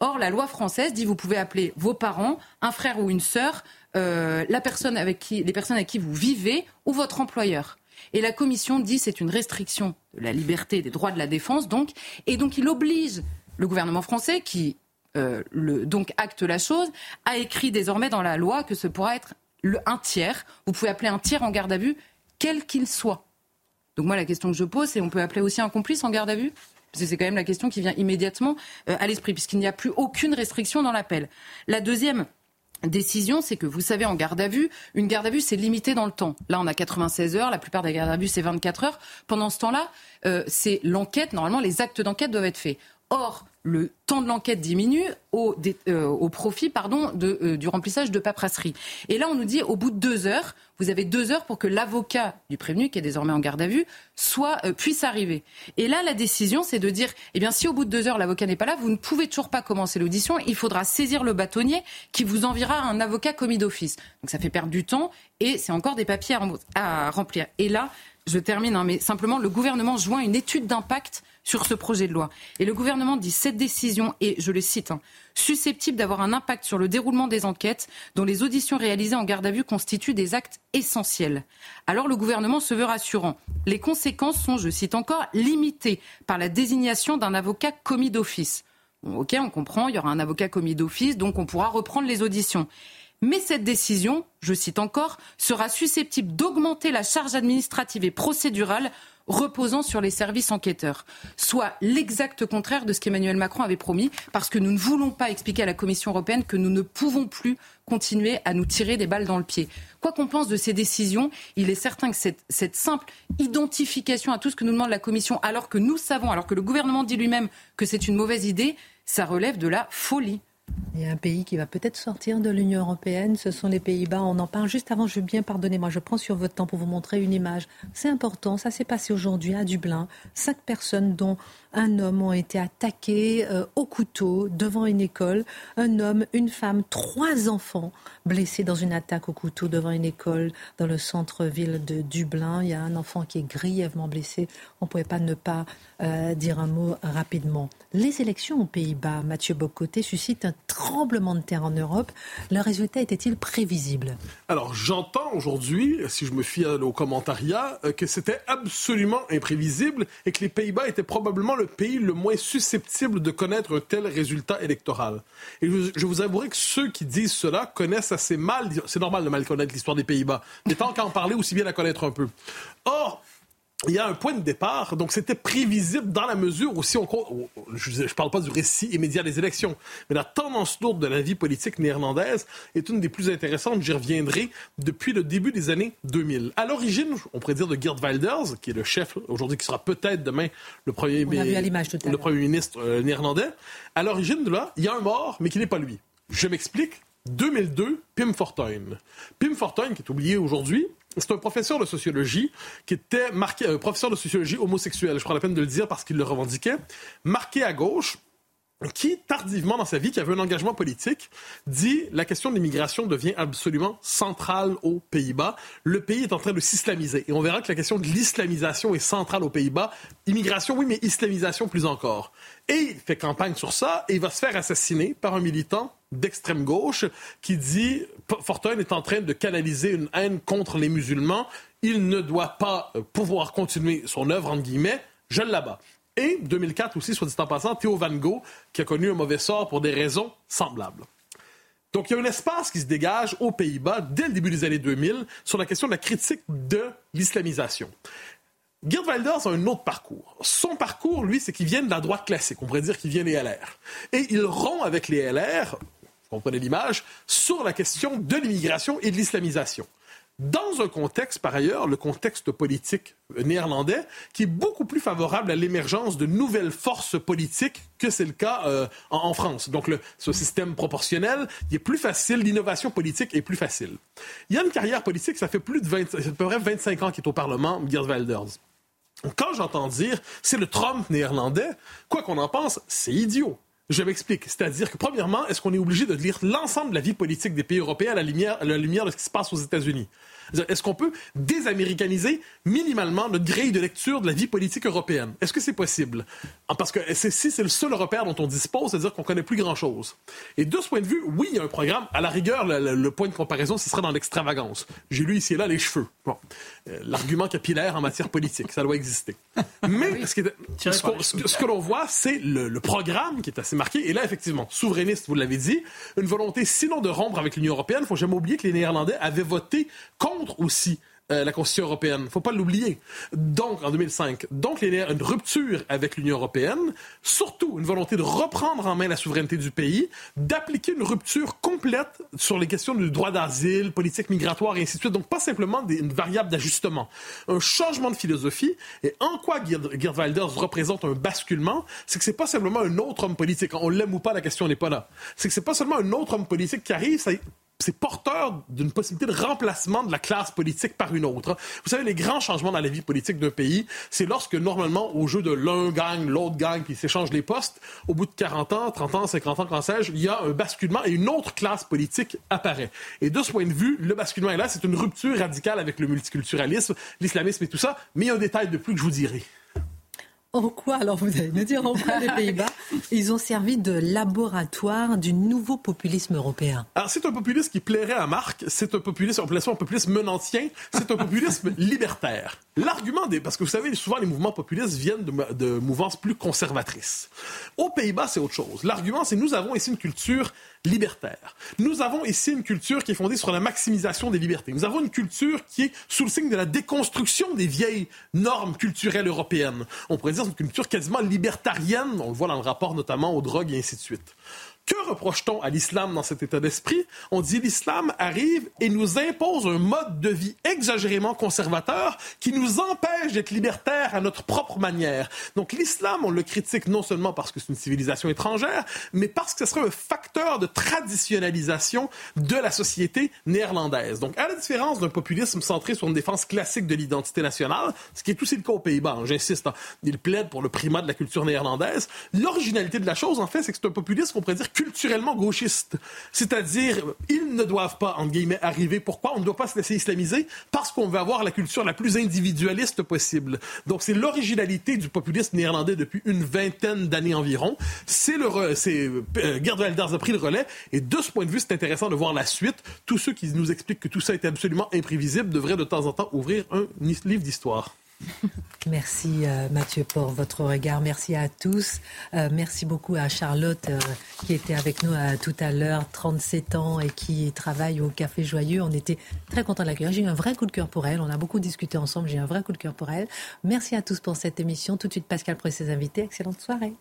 Or, la loi française dit vous pouvez appeler vos parents, un frère ou une sœur, euh, la personne avec qui, les personnes avec qui vous vivez ou votre employeur. Et la Commission dit c'est une restriction de la liberté des droits de la défense, donc, et donc il oblige le gouvernement français, qui euh, donc acte la chose, a écrit désormais dans la loi que ce pourra être le, un tiers. Vous pouvez appeler un tiers en garde à vue, quel qu'il soit. Donc moi, la question que je pose, c'est on peut appeler aussi un complice en garde à vue? Parce que c'est quand même la question qui vient immédiatement euh, à l'esprit, puisqu'il n'y a plus aucune restriction dans l'appel. La deuxième décision, c'est que vous savez, en garde à vue, une garde à vue, c'est limité dans le temps. Là, on a 96 heures, la plupart des gardes à vue, c'est 24 heures. Pendant ce temps-là, euh, c'est l'enquête, normalement, les actes d'enquête doivent être faits. Or, le temps de l'enquête diminue au, euh, au profit pardon, de, euh, du remplissage de paperasserie. Et là, on nous dit, au bout de deux heures, vous avez deux heures pour que l'avocat du prévenu, qui est désormais en garde à vue, soit, euh, puisse arriver. Et là, la décision, c'est de dire, eh bien, si au bout de deux heures, l'avocat n'est pas là, vous ne pouvez toujours pas commencer l'audition, il faudra saisir le bâtonnier qui vous enverra un avocat commis d'office. Donc ça fait perdre du temps et c'est encore des papiers à, remplir. Et là, je termine, hein, mais simplement, le gouvernement joint une étude d'impact sur ce projet de loi. Et le gouvernement dit cette décision est, je le cite, hein, susceptible d'avoir un impact sur le déroulement des enquêtes dont les auditions réalisées en garde à vue constituent des actes essentiels. Alors le gouvernement se veut rassurant. Les conséquences sont, je cite encore, limitées par la désignation d'un avocat commis d'office. ok, on comprend, il y aura un avocat commis d'office, donc on pourra reprendre les auditions. Mais cette décision, je cite encore, sera susceptible d'augmenter la charge administrative et procédurale reposant sur les services enquêteurs, soit l'exact contraire de ce qu'Emmanuel Macron avait promis, parce que nous ne voulons pas expliquer à la Commission européenne que nous ne pouvons plus continuer à nous tirer des balles dans le pied. Quoi qu'on pense de ces décisions, il est certain que cette, simple identification à tout ce que nous demande la Commission, alors que nous savons, alors que le gouvernement dit lui-même que c'est une mauvaise idée, ça relève de la folie. Il y a un pays qui va peut-être sortir de l'Union européenne, ce sont les Pays-Bas. On en parle juste avant, je veux bien pardonner, moi je prends sur votre temps pour vous montrer une image. C'est important, ça s'est passé aujourd'hui à Dublin. Cinq personnes, dont un homme, ont été attaqués euh, au couteau devant une école. Un homme, une femme, trois enfants blessés dans une attaque au couteau devant une école dans le centre-ville de Dublin. Il y a un enfant qui est grièvement blessé. On ne pouvait pas ne pas euh, dire un mot rapidement. Les élections aux Pays-Bas, Mathieu Bocoté, suscitent un tremblement de terre en Europe. Le résultat était-il prévisible? Alors, j'entends aujourd'hui, si je me fie au commentariat, euh, que c'était absolument imprévisible et que les Pays-Bas étaient probablement le pays le moins susceptible de connaître un tel résultat électoral. Et je, vous avouerai que ceux qui disent cela connaissent assez mal, c'est normal de mal connaître l'histoire des Pays-Bas, mais tant qu'à en parler, aussi bien la connaître un peu. Or, il y a un point de départ, donc c'était prévisible dans la mesure où si on je ne parle pas du récit immédiat des élections, mais la tendance lourde de la vie politique néerlandaise est une des plus intéressantes, j'y reviendrai, depuis le début des années 2000. À l'origine, on pourrait dire de Geert Wilders, qui est le chef aujourd'hui, qui sera peut-être demain le premier, le premier ministre euh, néerlandais. À l'origine de là, il y a un mort, mais qui n'est pas lui. Je m'explique. 2002, Pim Fortuyn. Pim Fortuyn, qui est oublié aujourd'hui, c'est un professeur de sociologie qui était marqué, euh, professeur de sociologie homosexuel, je prends la peine de le dire parce qu'il le revendiquait, marqué à gauche, qui, tardivement dans sa vie, qui avait un engagement politique, dit la question de l'immigration devient absolument centrale aux Pays-Bas. Le pays est en train de s'islamiser. Et on verra que la question de l'islamisation est centrale aux Pays-Bas. Immigration, oui, mais islamisation plus encore. Et il fait campagne sur ça et il va se faire assassiner par un militant d'extrême gauche qui dit Fortuyn est en train de canaliser une haine contre les musulmans. Il ne doit pas euh, pouvoir continuer son œuvre, entre guillemets. Je l'abats. Et 2004 aussi, soit dit en passant, Théo Van Gogh, qui a connu un mauvais sort pour des raisons semblables. Donc, il y a un espace qui se dégage aux Pays-Bas dès le début des années 2000 sur la question de la critique de l'islamisation. Gerd Wilders a un autre parcours. Son parcours, lui, c'est qu'il vient de la droite classique. On pourrait dire qu'il vient des LR. Et il rompt avec les LR, vous comprenez l'image, sur la question de l'immigration et de l'islamisation dans un contexte, par ailleurs, le contexte politique néerlandais, qui est beaucoup plus favorable à l'émergence de nouvelles forces politiques que c'est le cas euh, en, France. Donc, ce système proportionnel, il est plus facile, l'innovation politique est plus facile. Il y a une carrière politique, ça fait plus de 20, à peu près 25 ans qu'il est au Parlement, Geert Wilders. Quand j'entends dire c'est le Trump néerlandais, quoi qu'on en pense, c'est idiot. Je m'explique. C'est-à-dire que, premièrement, est-ce qu'on est obligé de lire l'ensemble de la vie politique des pays européens à la lumière, la lumière de ce qui se passe aux États-Unis? Est-ce qu'on peut désaméricaniser minimalement notre grille de lecture de la vie politique européenne? Est-ce que c'est possible? Ah, parce que si c'est le seul repère dont on dispose, c'est-à-dire qu'on connaît plus grand-chose. Et de ce point de vue, oui, il y a un programme. À la rigueur, le, point de comparaison, ce serait dans l'extravagance. J'ai lu ici et là les cheveux. Bon. Euh, l'argument capillaire en matière politique, ça doit exister. Mais ce, que l'on voit, c'est le, le programme qui est assez marqué. Et là, effectivement, souverainiste, vous l'avez dit, une volonté sinon de rompre avec l'Union européenne. Il ne faut jamais oublier que les Néerlandais avaient voté contre aussi euh, la Constitution européenne. Il ne faut pas l'oublier. Donc, en 2005, donc il y a une rupture avec l'Union européenne, surtout une volonté de reprendre en main la souveraineté du pays, d'appliquer une rupture complète sur les questions du droit d'asile, politique migratoire et ainsi de suite. Donc, pas simplement une variable d'ajustement. Un changement de philosophie. Et en quoi Geert Wilders représente un basculement, c'est que c'est pas simplement un autre homme politique. On l'aime ou pas, la question n'est pas là. C'est que c'est pas seulement un autre homme politique qui arrive, ça c'est porteur d'une possibilité de remplacement de la classe politique par une autre. Vous savez, les grands changements dans la vie politique d'un pays, c'est lorsque normalement, au jeu de l'un gagne, l'autre gagne, puis ils s'échangent les postes, au bout de 40 ans, 30 ans, 50 ans, quand sais-je, il y a un basculement et une autre classe politique apparaît. Et de ce point de vue, le basculement est là, c'est une rupture radicale avec le multiculturalisme, l'islamisme et tout ça, mais il y a un détail de plus que je vous dirai. En quoi, alors vous allez me dire, en quoi les Pays-Bas, ils ont servi de laboratoire du nouveau populisme européen? Alors c'est un populisme qui plairait à Marc, c'est un populisme, on un populisme menantien, c'est un populisme libertaire. L'argument des... Parce que vous savez, souvent les mouvements populistes viennent de, de mouvances plus conservatrices. Aux Pays-Bas, c'est autre chose. L'argument, c'est nous avons ici une culture libertaire. Nous avons ici une culture qui est fondée sur la maximisation des libertés. Nous avons une culture qui est sous le signe de la déconstruction des vieilles normes culturelles européennes. On pourrait dire une culture quasiment libertarienne, on le voit dans le rapport notamment aux drogues et ainsi de suite. Que reproche-t-on à l'islam dans cet état d'esprit? On dit l'islam arrive et nous impose un mode de vie exagérément conservateur qui nous empêche d'être libertaires à notre propre manière. Donc l'islam, on le critique non seulement parce que c'est une civilisation étrangère, mais parce que ce serait un facteur de traditionnalisation de la société néerlandaise. Donc à la différence d'un populisme centré sur une défense classique de l'identité nationale, ce qui est aussi le cas aux Pays-Bas, hein, j'insiste, hein, il plaide pour le primat de la culture néerlandaise, l'originalité de la chose, en fait, c'est que c'est un populisme qu'on pourrait dire culturellement gauchiste. C'est-à-dire, ils ne doivent pas, entre guillemets, arriver. Pourquoi? On ne doit pas se laisser islamiser parce qu'on veut avoir la culture la plus individualiste possible. Donc, c'est l'originalité du populisme néerlandais depuis une vingtaine d'années environ. C'est le, c'est, euh, a pris le relais. Et de ce point de vue, c'est intéressant de voir la suite. Tous ceux qui nous expliquent que tout ça est absolument imprévisible devraient de temps en temps ouvrir un livre d'histoire. Merci euh, Mathieu pour votre regard. Merci à tous. Euh, merci beaucoup à Charlotte euh, qui était avec nous tout à l'heure, 37 ans et qui travaille au Café Joyeux. On était très contents de l'accueillir. J'ai eu un vrai coup de cœur pour elle. On a beaucoup discuté ensemble. J'ai eu un vrai coup de cœur pour elle. Merci à tous pour cette émission. Tout de suite Pascal pour ses invités. Excellente soirée.